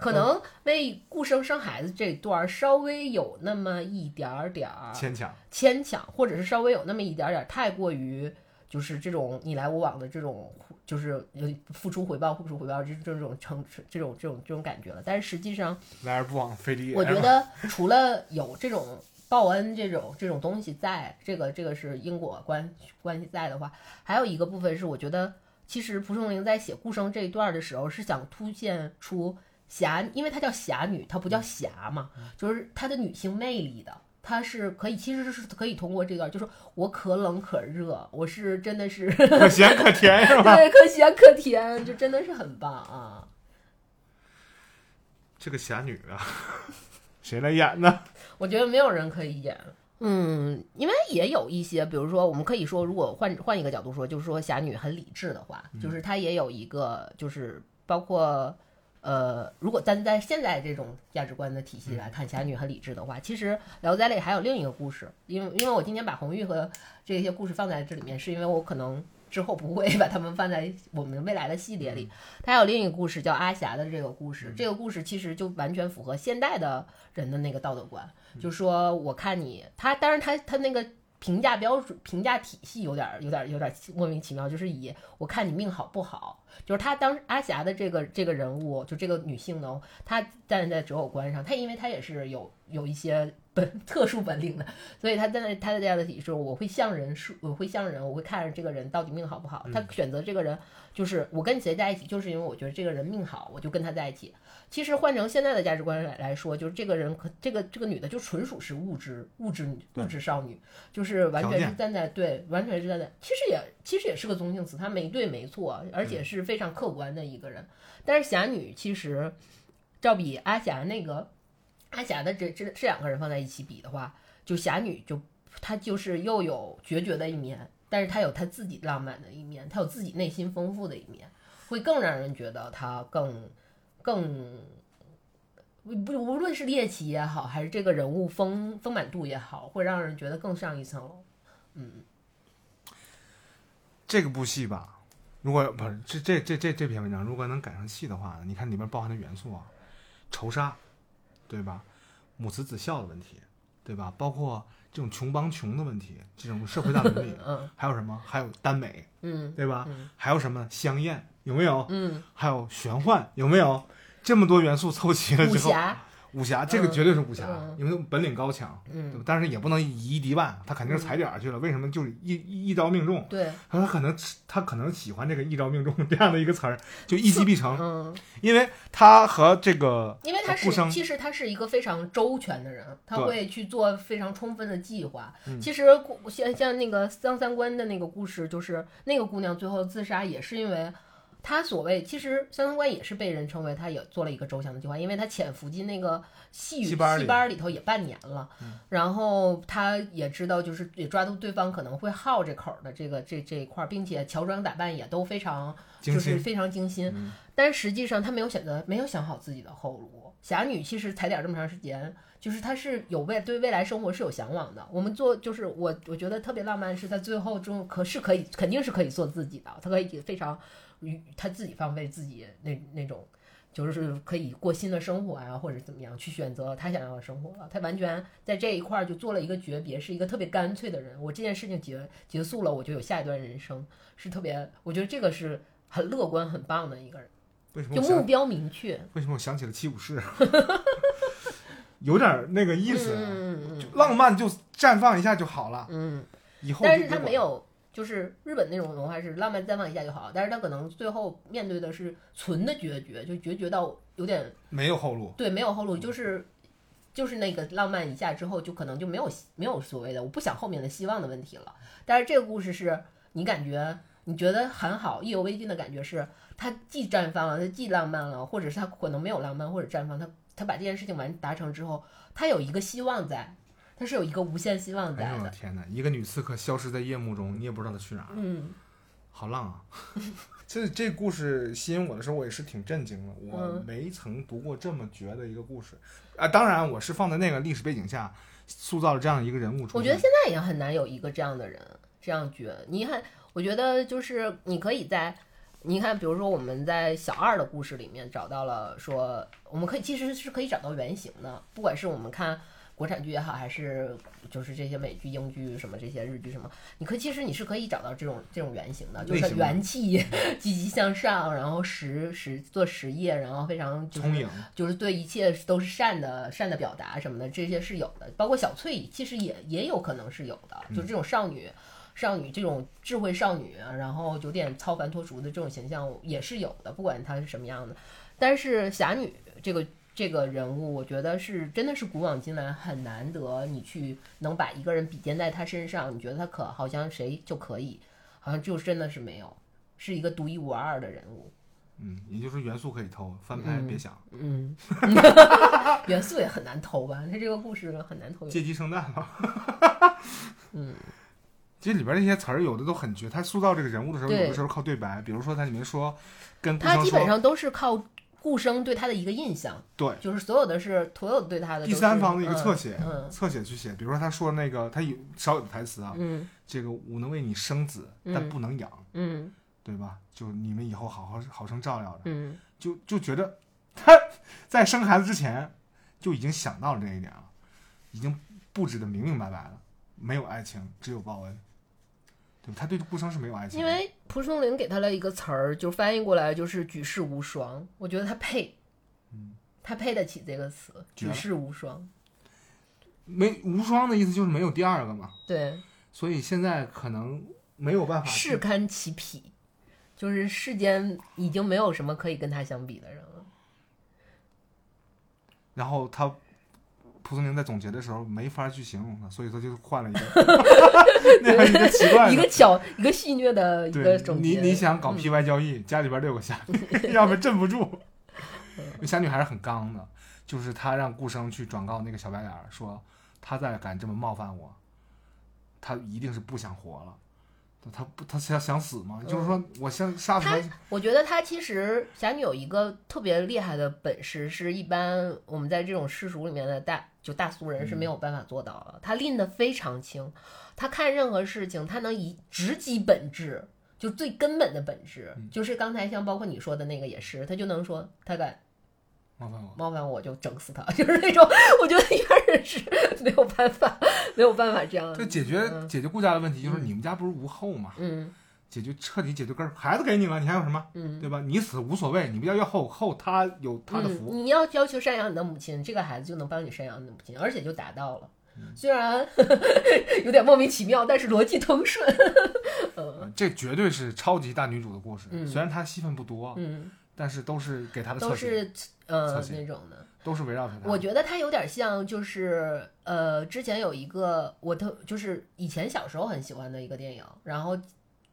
可能为顾生生孩子这段儿稍微有那么一点儿点儿牵强，牵强，或者是稍微有那么一点儿点儿太过于就是这种你来我往的这种，就是有付出回报付出回报这这种成这种这种这种感觉了。但是实际上，来而不往非礼也。我觉得 除了有这种报恩这种这种东西在，这个这个是因果关关系在的话，还有一个部分是我觉得，其实蒲松龄在写顾生这一段的时候是想凸显出侠，因为她叫侠女，她不叫侠嘛，就是她的女性魅力的。她是可以，其实是可以通过这段，就是我可冷可热，我是真的是可咸可甜是吧？对，可咸可甜，就真的是很棒啊！这个侠女啊，谁来演呢？我觉得没有人可以演。嗯，因为也有一些，比如说，我们可以说，如果换换一个角度说，就是说侠女很理智的话，就是她也有一个，就是包括呃，如果咱在现在这种价值观的体系来看，侠女很理智的话，其实《聊斋》里还有另一个故事，因为因为我今天把红玉和这些故事放在这里面，是因为我可能之后不会把它们放在我们未来的系列里。它还有另一个故事叫阿霞的这个故事，这个故事其实就完全符合现代的人的那个道德观，就说我看你，他当然他他那个。评价标准、评价体系有点儿、有点儿、有点儿莫名其妙，就是以我看你命好不好，就是她当阿霞的这个这个人物，就这个女性呢，她站在择偶观上，她因为她也是有有一些本特殊本领的，所以她站在她的这样的体系，我会向人说，我会向人，我会看着这个人到底命好不好。她选择这个人，就是我跟谁在一起，就是因为我觉得这个人命好，我就跟他在一起。其实换成现在的价值观来来说，就是这个人可这个这个女的就纯属是物质物质女物质少女，就是完全是站在对，完全是站在，其实也其实也是个中性词，她没对没错，而且是非常客观的一个人。但是侠女其实，照比阿霞那个阿霞的这这这两个人放在一起比的话，就侠女就她就是又有决绝的一面，但是她有她自己浪漫的一面，她有自己内心丰富的一面，会更让人觉得她更。更不无论是猎奇也好，还是这个人物丰丰满度也好，会让人觉得更上一层楼。嗯，这个部戏吧，如果不是这这这这这篇文章，如果能赶上戏的话，你看里面包含的元素啊，仇杀，对吧？母慈子孝的问题，对吧？包括这种穷帮穷的问题，这种社会大伦理，嗯还有什么？还有耽美，嗯对吧？嗯还有什么香艳？有没有？嗯，还有玄幻有没有？这么多元素凑齐了之后，武侠，武侠这个绝对是武侠，嗯因为本领高强，对嗯吧？但是也不能以一敌万，他肯定是踩点儿去了。为什么就是一一一招命中？对，他可能他可能喜欢这个一招命中这样的一个词儿，就一击必成，嗯，因为他和这个因为他是其实他是一个非常周全的人，他会去做非常充分的计划。嗯其实像像那个张三观的那个故事，就是那个姑娘最后自杀也是因为。她所谓，其实三三观也是被人称为，他也做了一个周详的计划，因为他潜伏进那个戏戏班里戏班里头也半年了，嗯然后他也知道，就是也抓住对方可能会好这口的这个这这一块儿，并且乔装打扮也都非常，就是非常精心，嗯但实际上他没有选择，没有想好自己的后路。侠女其实踩点儿这么长时间，就是她是有未对未来生活是有向往的。我们做就是我我觉得特别浪漫，是在最后中可是可以肯定是可以做自己的，她可以非常与她自己放飞自己那那种。就是可以过新的生活啊，或者怎么样去选择他想要的生活了。她完全在这一块儿就做了一个诀别，是一个特别干脆的人。我这件事情结结束了，我就有下一段人生，是特别，我觉得这个是很乐观、很棒的一个人。为什么就目标明确。为什么我想起了七武士？有点那个意思，浪漫就绽放一下就好了。嗯，以后但是他没有。就是日本那种文化是浪漫绽放一下就好，但是他可能最后面对的是纯的决绝，就决绝到有点没有后路。对没有后路，就是就是那个浪漫一下之后，就可能就没有没有所谓的我不想后面的希望的问题了。但是这个故事是你感觉你觉得很好，意犹未尽的感觉是，他既绽放了，他既浪漫了，或者是他可能没有浪漫或者绽放，他他把这件事情完达成之后，他有一个希望在，它是有一个无限希望在哎呦我的。天哪！一个女刺客消失在夜幕中，你也不知道她去哪儿，嗯好浪啊！这这故事吸引我的时候，我也是挺震惊的。我嗯没曾读过这么绝的一个故事啊！当然，我是放在那个历史背景下塑造了这样一个人物。我觉得现在也很难有一个这样的人，这样绝。你看，我觉得就是你可以在，你看，比如说我们在小二的故事里面找到了说，我们可以其实是可以找到原型的，不管是我们看国产剧也好，还是就是这些美剧、英剧什么这些日剧什么，你可以其实你是可以找到这种这种原型的，就是元气、积极向上，然后实实做实业，然后非常就是聪颖，就是对一切都是善的善的表达什么的，这些是有的。包括小翠，其实也也有可能是有的，就这种少女、少女这种智慧少女，然后有点超凡脱俗的这种形象也是有的，不管她是什么样的。但是侠女这个这个人物，我觉得是真的是古往今来很难得，你去能把一个人比肩在他身上，你觉得他可好像谁就可以，好像就真的是没有，是一个独一无二的人物。嗯，也就是元素可以偷，翻拍别想。嗯，元素也很难偷吧？他这个故事很难偷。借鸡生蛋嘛。嗯，其实里边那些词儿有的都很绝，他塑造这个人物的时候，有的时候靠对白，比如说他里面说跟顾他，基本上都是靠顾生对他的一个印象，对就是所有的是所有对他的第三方的一个侧写，嗯侧写去写，比如说他说那个他有少有的台词啊，嗯这个我能为你生子，但嗯不能养，嗯对吧？就你们以后好好好生照料着，嗯。就就觉得他在生孩子之前就已经想到了这一点了，已经布置的明明白白了，没有爱情，只有报恩，对吧？他对顾生是没有爱情的，因为蒲松龄给他了一个词儿，就翻译过来就是举世无双，我觉得他配，嗯，他配得起这个词，举世无双。没无双的意思就是没有第二个嘛，对，所以现在可能没有办法去是堪其匹，就是世间已经没有什么可以跟他相比的人了。然后他蒲松龄在总结的时候没法去形容他，所以他就换了一个 那样一个奇怪的。一个小，一个戏谑的一个总结。你你想搞嗯 PY 交易，家里边得有个侠女，要不然镇不住。那侠女还是很刚的，就是他让顾生去转告那个小白脸说，他再敢这么冒犯我，他一定是不想活了。他不，他想想死吗？就是说我先杀死他，我觉得他其实侠女有一个特别厉害的本事，是一般我们在这种世俗里面的大就大俗人是没有办法做到的。他拎得非常清，他看任何事情，他能以直击本质，就最根本的本质，就是刚才像包括你说的那个也是，他就能说他敢冒犯我。冒犯我就整死他，就是那种我觉得一般人是没有办法没有办法这样。就解决嗯解决顾家的问题，就是你们家不是无后吗？嗯解决彻底解决根儿，孩子给你了，你还有什么？嗯。对吧？你死无所谓，你不要要后后他有他的嗯，福。你要要求赡养你的母亲，这个孩子就能帮你赡养你的母亲，而且就达到了。嗯虽然 有点莫名其妙，但是逻辑通顺。呃这绝对是超级大女主的故事，嗯虽然她戏份不多，嗯，但是都是给她的都是呃那种的。都是围绕着她。我觉得他有点像，就是呃，之前有一个我特就是以前小时候很喜欢的一个电影，然后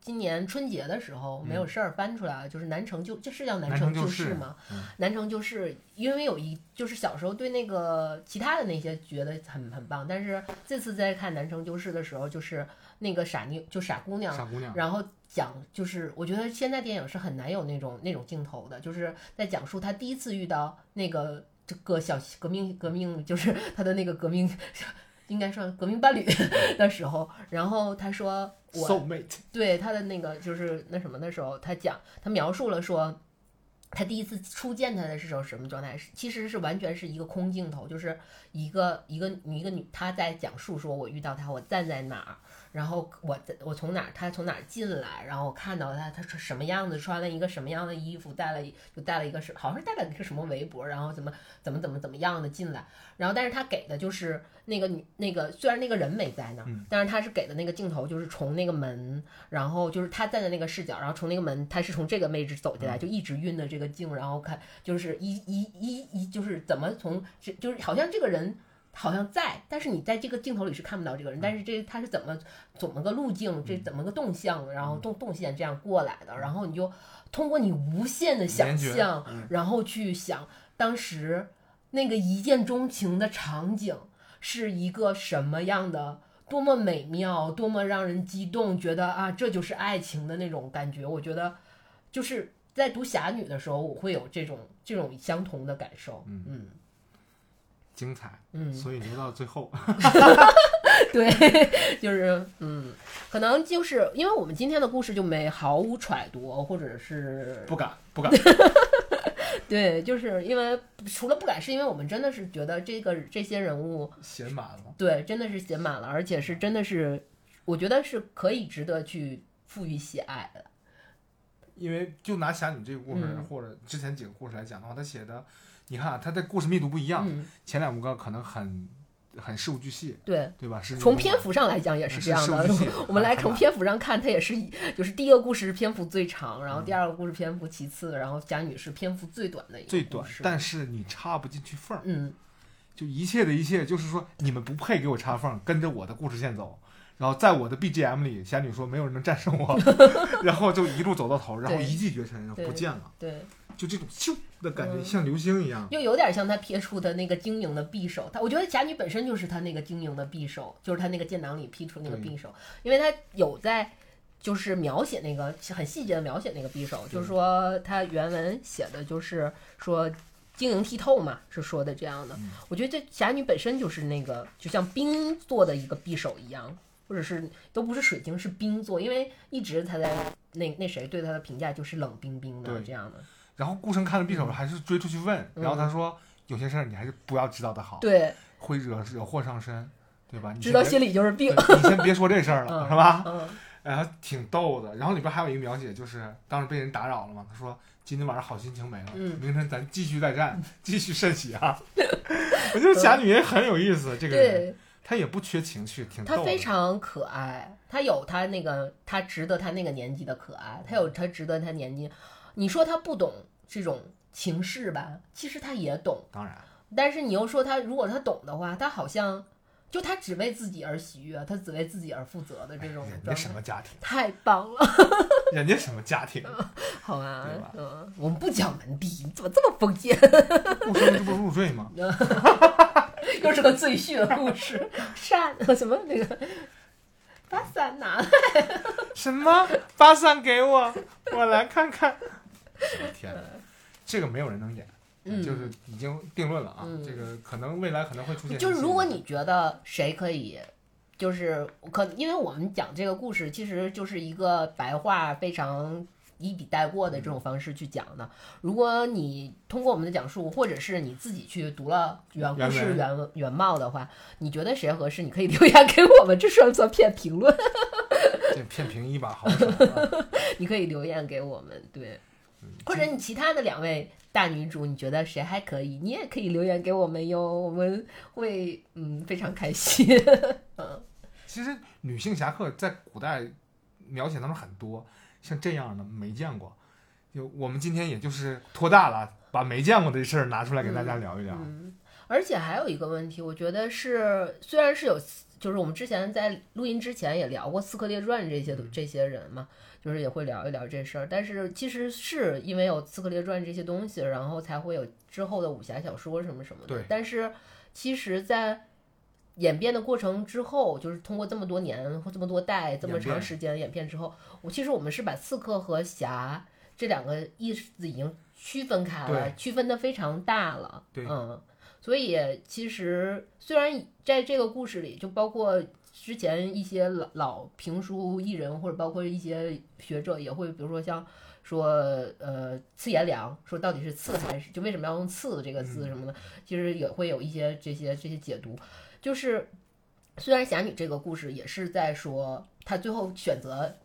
今年春节的时候没有事儿翻出来了，就是《南城就》，这是叫《南城城就是是》吗？嗯南城就是因为有一就是小时候对那个其他的那些觉得很很棒，但是这次在看《南城旧事》的时候，就是那个傻妞就傻姑娘，傻姑娘，然后讲就是，我觉得现在电影是很难有那种那种镜头的，就是在讲述他第一次遇到那个这个小革命革命，就是 他的那个革命，应该算革命伴侣 的时候，然后他说我对他的那个就是那什么的时候，他讲他描述了说，他第一次初见他的时候什么状态？是其实是完全是一个空镜头，就是一个一个一个女，她在讲述说，我遇到他，我站在哪儿，然后我在我从哪儿，他从哪儿进来，然后我看到他，他是什么样子，穿了一个什么样的衣服，戴了就戴了一个是好像是戴了一个什么围脖，然后怎么怎么怎么怎么样的进来，然后但是他给的就是那个女那个虽然那个人没在那但是他是给的那个镜头就是从那个门，然后就是他站在那个视角，然后从那个门他是从这个位置走进来，就一直晕的这个镜，然后看就是一一一一就是怎么从这就是好像这个人。好像在，但是你在这个镜头里是看不到这个人，但是这他是怎么怎么个路径，这怎么个动向，然后动动线这样过来的，然后你就通过你无限的想象，嗯。然后去想当时那个一见钟情的场景是一个什么样的，多么美妙，多么让人激动，觉得啊这就是爱情的那种感觉。我觉得就是在读《侠女》的时候，我会有这种这种相同的感受。嗯。嗯精彩，嗯，所以留到最后。对，就是嗯，可能就是因为我们今天的故事就没毫无揣度，或者是不敢，不敢。对，就是因为除了不敢，是因为我们真的是觉得这个这些人物写满了。对，真的是写满了，而且是真的是，我觉得是可以值得去赋予喜爱的。因为就拿侠女这个故事，嗯或者之前几个故事来讲的话，他写的，你看啊他的故事密度不一样，嗯，前两个可能很很事无巨细，对，对吧？是从篇幅上来讲也是这样的。我们来从篇幅上看，它也是以就是第一个故事篇幅最长，然后第二个故事篇幅其次，然后贾女是篇幅最短的一个最短，但是你插不进去缝儿，嗯，就一切的一切，就是说你们不配给我插缝儿，跟着我的故事线走。然后在我的 BGM 里，侠女说没有人能战胜我，然后就一路走到头，然后一骑绝尘，不见了，对，就这种咻的感觉，嗯像流星一样。又有点像他撇出的那个晶莹的匕首。他我觉得侠女本身就是他那个晶莹的匕首，就是他那个建档里劈出那个匕首，因为他有在。就是描写那个很细节的描写那个匕首，就是说他原文写的就是说晶莹剔透嘛，是说的这样的。嗯我觉得这侠女本身就是那个就像冰做的一个匕首一样，或者是都不是水晶，是冰做，因为一直他在那那谁对他的评价就是冷冰冰的这样的。然后顾生看了匕首，还是追出去问，嗯然后他说有些事儿你还是不要知道的好，对，会惹惹祸上身，对吧？你知道心里就是病。你先别说这事儿了，嗯是吧？嗯然后挺逗的。然后里边还有一个描写，就是当时被人打扰了嘛，他说今天晚上好心情没了，嗯明天咱继续再战，继续甚喜啊。我觉得侠女也很有意思，这个人她，也不缺情绪，挺逗的。他非常可爱，她有她那个她值得她那个年纪的可爱，她有她值得她年纪。你说他不懂这种情势吧，其实他也懂，当然，但是你又说他如果他懂的话，他好像就他只为自己而喜悦，他只为自己而负责的这种人家，什么家庭，太棒了，人家什么家庭，好啊对吧，嗯，我们不讲门第，你怎么这么封建？不生这不入赘吗？又是个赘婿的故事，扇什么那个把伞拿来，什么？把伞给我，我来看看。我的天，这个没有人能演，嗯就是已经定论了啊。嗯这个可能未来可能会出现。就是如果你觉得谁可以，就是可，因为我们讲这个故事，其实就是一个白话非常一笔带过的这种方式去讲的。如果你通过我们的讲述，或者是你自己去读了原故事原原原貌的话，你觉得谁合适，你可以留言给我们，这算不算骗评论？这骗评一把好手、啊，你可以留言给我们，对，嗯或者你其他的两位大女主，你觉得谁还可以，你也可以留言给我们哟，我们会嗯非常开心。其实女性侠客在古代描写当中很多，像这样的没见过。就我们今天也就是托大了，把没见过的事儿拿出来给大家聊一聊。嗯，而且还有一个问题，我觉得是，虽然是有，就是我们之前在录音之前也聊过《刺客列传》这些这些人嘛，就是也会聊一聊这事儿。但是其实是因为有《刺客列传》这些东西，然后才会有之后的武侠小说什么什么的。对但是其实，在演变的过程之后，就是通过这么多年或这么多代这么长时间演变之后，我其实我们是把刺客和侠这两个意思已经区分开了，区分的非常大了。对嗯，所以其实虽然在这个故事里，就包括之前一些老老评书艺人，或者包括一些学者也会，比如说像说呃刺颜良，说到底是刺还是就为什么要用刺这个字什么的，其实也会有一些这些这些解读。就是虽然侠女这个故事也是在说她最后选择。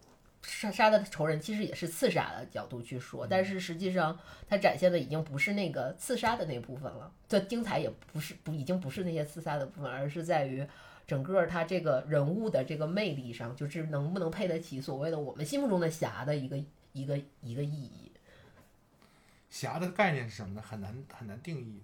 杀杀的仇人其实也是刺杀的角度去说，但是实际上它展现的已经不是那个刺杀的那部分了，这精彩也不是不已经不是那些刺杀的部分，而是在于整个他这个人物的这个魅力上，就是能不能配得起所谓的我们心目中的侠的一个一个一个意义。侠的概念是什么呢？很难很难定义。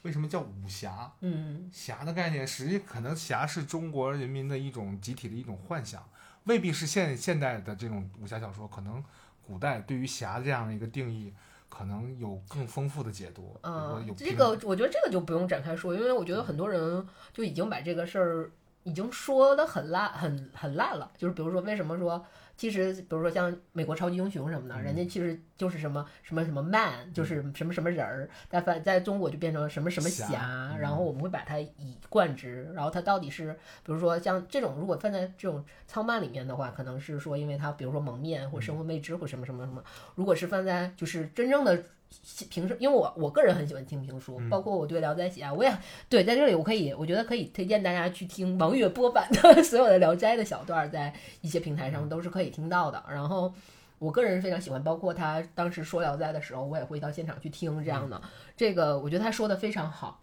为什么叫武侠？嗯，侠的概念实际可能侠是中国人民的一种集体的一种幻想。未必是现现代的这种武侠小说，可能古代对于侠这样的一个定义，可能有更丰富的解读。嗯，有这个我觉得这个就不用展开说，因为我觉得很多人就已经把这个事儿已经说的很烂，很很烂了。就是比如说，为什么说？其实，比如说像美国超级英雄什么的，人家其实就是什么什么什么 man，就是什么什么人儿，但反在中国就变成什么什么侠，然后我们会把它以贯之。然后它到底是，比如说像这种，如果放在这种糙漫里面的话，可能是说因为它比如说蒙面或生活未知或什么什么什么。如果是放在就是真正的。评书，因为我我个人很喜欢听评书，包括我对《聊斋》喜爱，我也对在这里我可以，我觉得可以推荐大家去听王月播版的 所有的《聊斋》的小段，在一些平台上都是可以听到的。然后我个人非常喜欢，包括他当时说《聊斋》的时候，我也会到现场去听这样的。这个我觉得他说的非常好。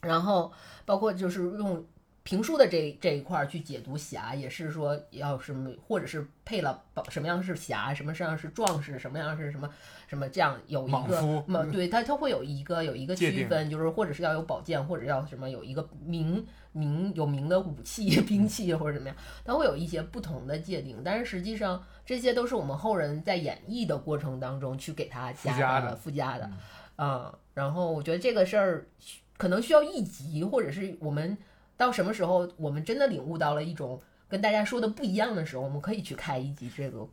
然后包括就是用。评书的这这一块去解读侠，也是说要什么，或者是配了什么样是侠，什么样是壮士，什么样是什么什么这样有一个，对他他会有一个有一个区分，就是或者是要有宝剑，或者要什么有一个名名有名的武器兵器或者怎么样，他会有一些不同的界定。但是实际上这些都是我们后人在演绎的过程当中去给他加的附加的，嗯，然后我觉得这个事儿可能需要一集，或者是我们。到什么时候我们真的领悟到了一种跟大家说的不一样的时候，我们可以去开一集这个。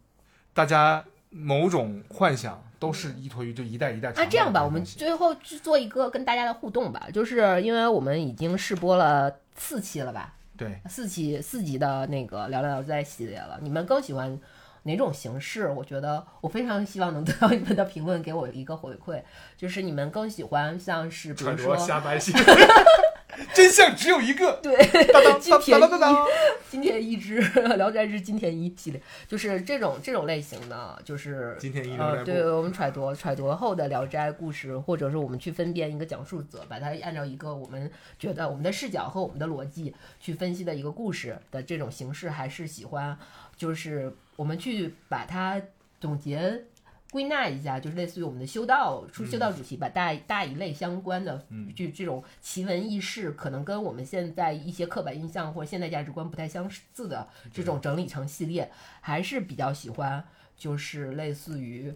大家某种幻想都是依托于这一代一代。啊，这样吧，我们最后去做一个跟大家的互动吧，就是因为我们已经试播了四期了吧？对，四期四集的那个聊聊聊斋系列了。你们更喜欢哪种形式？我觉得我非常希望能得到你们的评论，给我一个回馈，就是你们更喜欢像是比如说瞎掰戏。真相只有一个，对，金田一，金田一之聊斋之金田一系列，就是这种这种类型的，就是金田一呃，对我们揣度揣度后的聊斋故事，或者是我们去分辨一个讲述者，把它按照一个我们觉得我们的视角和我们的逻辑去分析的一个故事的这种形式，还是喜欢，就是我们去把它总结。归纳一下，就是类似于我们的修道出修道主题吧，大大一类相关的，就这种奇闻异事，可能跟我们现在一些刻板印象或者现代价值观不太相似的这种整理成系列，还是比较喜欢，就是类似于。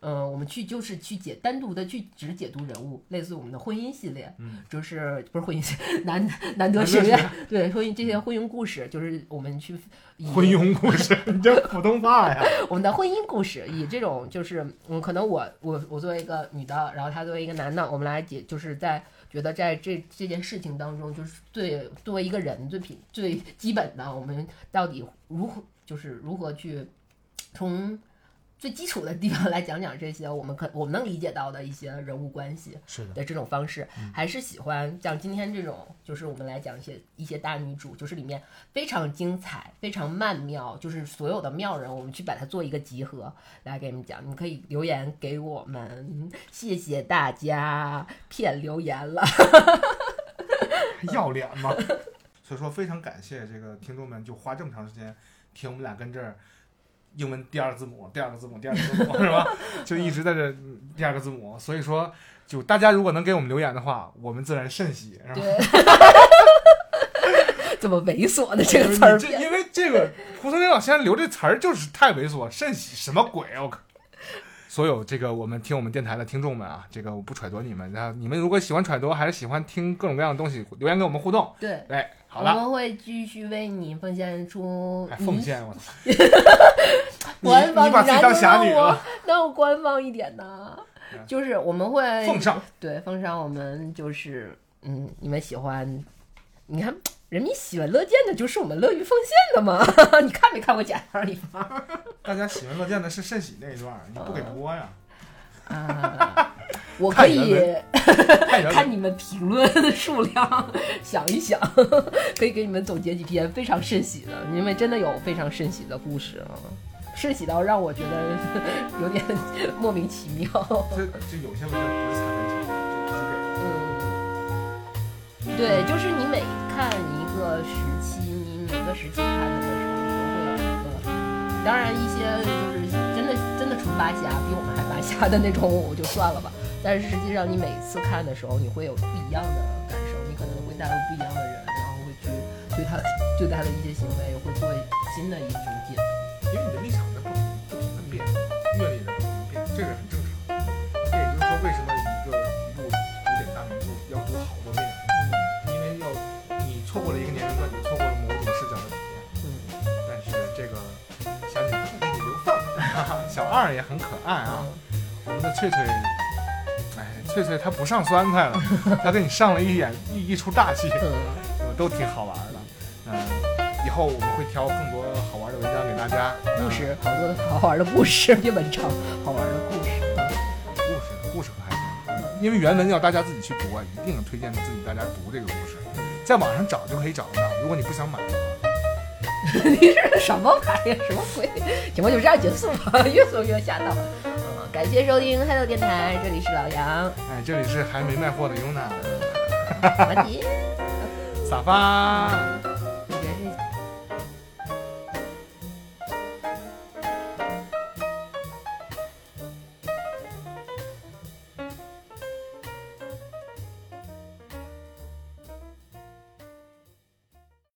嗯，我们去就是去解单独的去只解读人物，类似我们的婚姻系列，嗯，就是 不是婚姻难难得学院，对婚姻这些婚姻故事，就是我们去 婚姻故事，你这普通话呀？我们的婚姻故事以这种就是嗯，可能我我我作为一个女的，然后他作为一个男的，我们来解，就是在觉得在这这件事情当中，就是最作为一个人最品最基本的，我们到底如何就是如何去从。最基础的地方来讲讲这些，我们可我们能理解到的一些人物关系是的这种方式，还是喜欢像今天这种，就是我们来讲一些一些大女主，就是里面非常精彩、非常曼妙，就是所有的妙人，我们去把它做一个集合来给你们讲。你可以留言给我们，谢谢大家骗留言了 要脸吗？所以说非常感谢这个听众们，就花这么长时间听我们俩跟这儿。英文第二个字母，第二个字母，第二个字母 是吧？就一直在这第二个字母，所以说，就大家如果能给我们留言的话，我们自然甚喜，是吧？怎么猥琐的这个词儿，因为这个蒲松龄老先生留这词儿就是太猥琐，甚喜什么鬼啊！我靠！所有这个我们听我们电台的听众们啊，这个我不揣度你们，然后你们如果喜欢揣度，还是喜欢听各种各样的东西，留言跟我们互动。对，哎，好了，我们会继续为你奉献出奉献我操！官方，你把自己当侠女了？那我官方一点呢？就是我们会奉上，对奉上，我们就是嗯，你们喜欢，你看人民喜闻乐见的就是我们乐于奉献的嘛。你看没看过《甲方乙方》大家喜闻乐见的是甚喜那一段，你不给播呀？啊？我可以 看你们评论的数量，想一想，可以给你们总结几篇非常甚喜的，因为真的有非常甚喜的故事啊，甚喜到让我觉得有点 莫名其妙。这这有些文章不是就只给对，就是你每看一个时期，你每个时期看的都会有一个，当然一些就是真的真的纯扒瞎，比我们还扒瞎的那种，我就算了吧。但是实际上，你每次看的时候，你会有不一样的感受，你可能会带入不一样的人，然后会去对他对他的一些行为会做新的一种解读。因为你的立场在不停不停的变，阅历在不停变，这个很正常。这也就是说，为什么小二也很可爱啊。我们的翠翠，哎，翠翠她不上酸菜了，她给你上了一演一一出大戏，都挺好玩的。嗯、以后我们会挑更多好玩的文章给大家。故事好多的好玩的故事，别文章，好玩的故事。故事故事可还行，因为原文要大家自己去读啊，一定推荐自己大家读这个故事，在网上找就可以找得到。如果你不想买的话，你是什么玩意儿？什么鬼？节目，就这样结束吧，越说越吓到。嗯，感谢收听 Hello 电台，这里是老杨，哎，这里是还没卖货的 Yuna，完结。撒发。